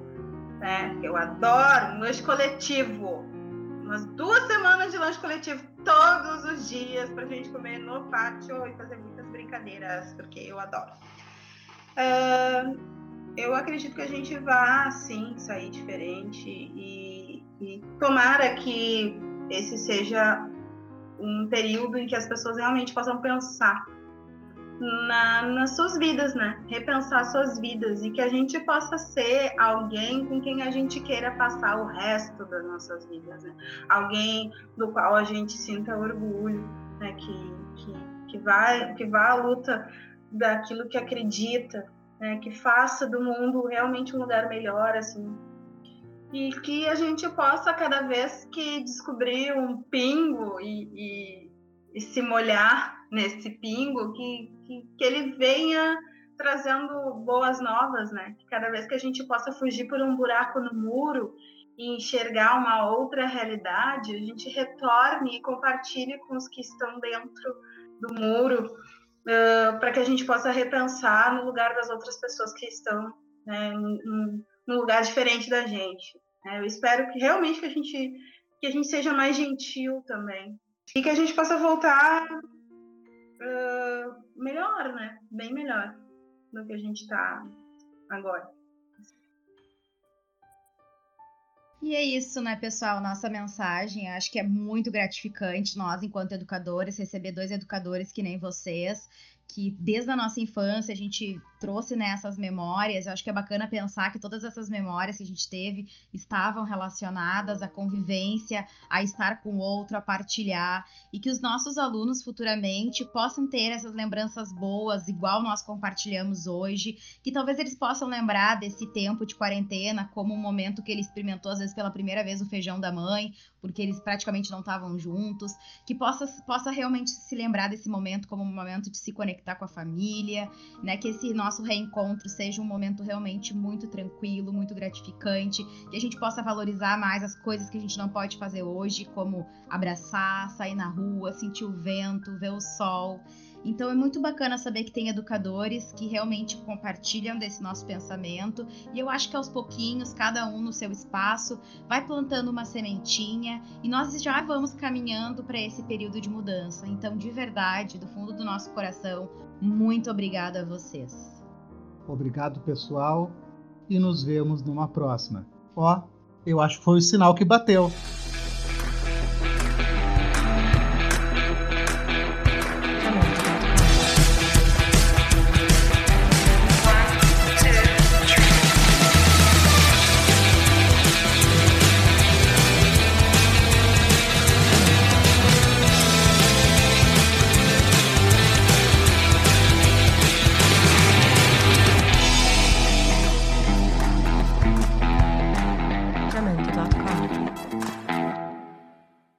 né? Eu adoro lanche coletivo. Umas duas semanas de lanche coletivo todos os dias para a gente comer no pátio e fazer muitas brincadeiras, porque eu adoro. Uh, eu acredito que a gente vá, sim, sair diferente e, e tomara que esse seja um período em que as pessoas realmente possam pensar na, nas suas vidas, né? Repensar suas vidas e que a gente possa ser alguém com quem a gente queira passar o resto das nossas vidas, né? Alguém do qual a gente sinta orgulho, né? Que, que, que, vai, que vá à luta daquilo que acredita, né? Que faça do mundo realmente um lugar melhor, assim. E que a gente possa, cada vez que descobrir um pingo e, e, e se molhar nesse pingo, que, que, que ele venha trazendo boas novas, né? Que cada vez que a gente possa fugir por um buraco no muro e enxergar uma outra realidade, a gente retorne e compartilhe com os que estão dentro do muro, uh, para que a gente possa repensar no lugar das outras pessoas que estão né, num, num lugar diferente da gente. Né? Eu espero que realmente que a gente que a gente seja mais gentil também e que a gente possa voltar uh, melhor, né? Bem melhor do que a gente está agora. E é isso, né, pessoal? Nossa mensagem. Acho que é muito gratificante nós, enquanto educadores, receber dois educadores que nem vocês, que desde a nossa infância a gente trouxe né, memórias. Eu acho que é bacana pensar que todas essas memórias que a gente teve estavam relacionadas à convivência, a estar com o outro, a partilhar, e que os nossos alunos futuramente possam ter essas lembranças boas, igual nós compartilhamos hoje, que talvez eles possam lembrar desse tempo de quarentena como um momento que ele experimentou, às vezes, pela primeira vez o feijão da mãe, porque eles praticamente não estavam juntos, que possa, possa realmente se lembrar desse momento como um momento de se conectar com a família, né? Que esse nosso nosso reencontro seja um momento realmente muito tranquilo, muito gratificante, que a gente possa valorizar mais as coisas que a gente não pode fazer hoje, como abraçar, sair na rua, sentir o vento, ver o sol. Então é muito bacana saber que tem educadores que realmente compartilham desse nosso pensamento e eu acho que aos pouquinhos, cada um no seu espaço, vai plantando uma sementinha e nós já vamos caminhando para esse período de mudança. Então, de verdade, do fundo do nosso coração, muito obrigada a vocês. Obrigado, pessoal, e nos vemos numa próxima. Ó, eu acho que foi o sinal que bateu.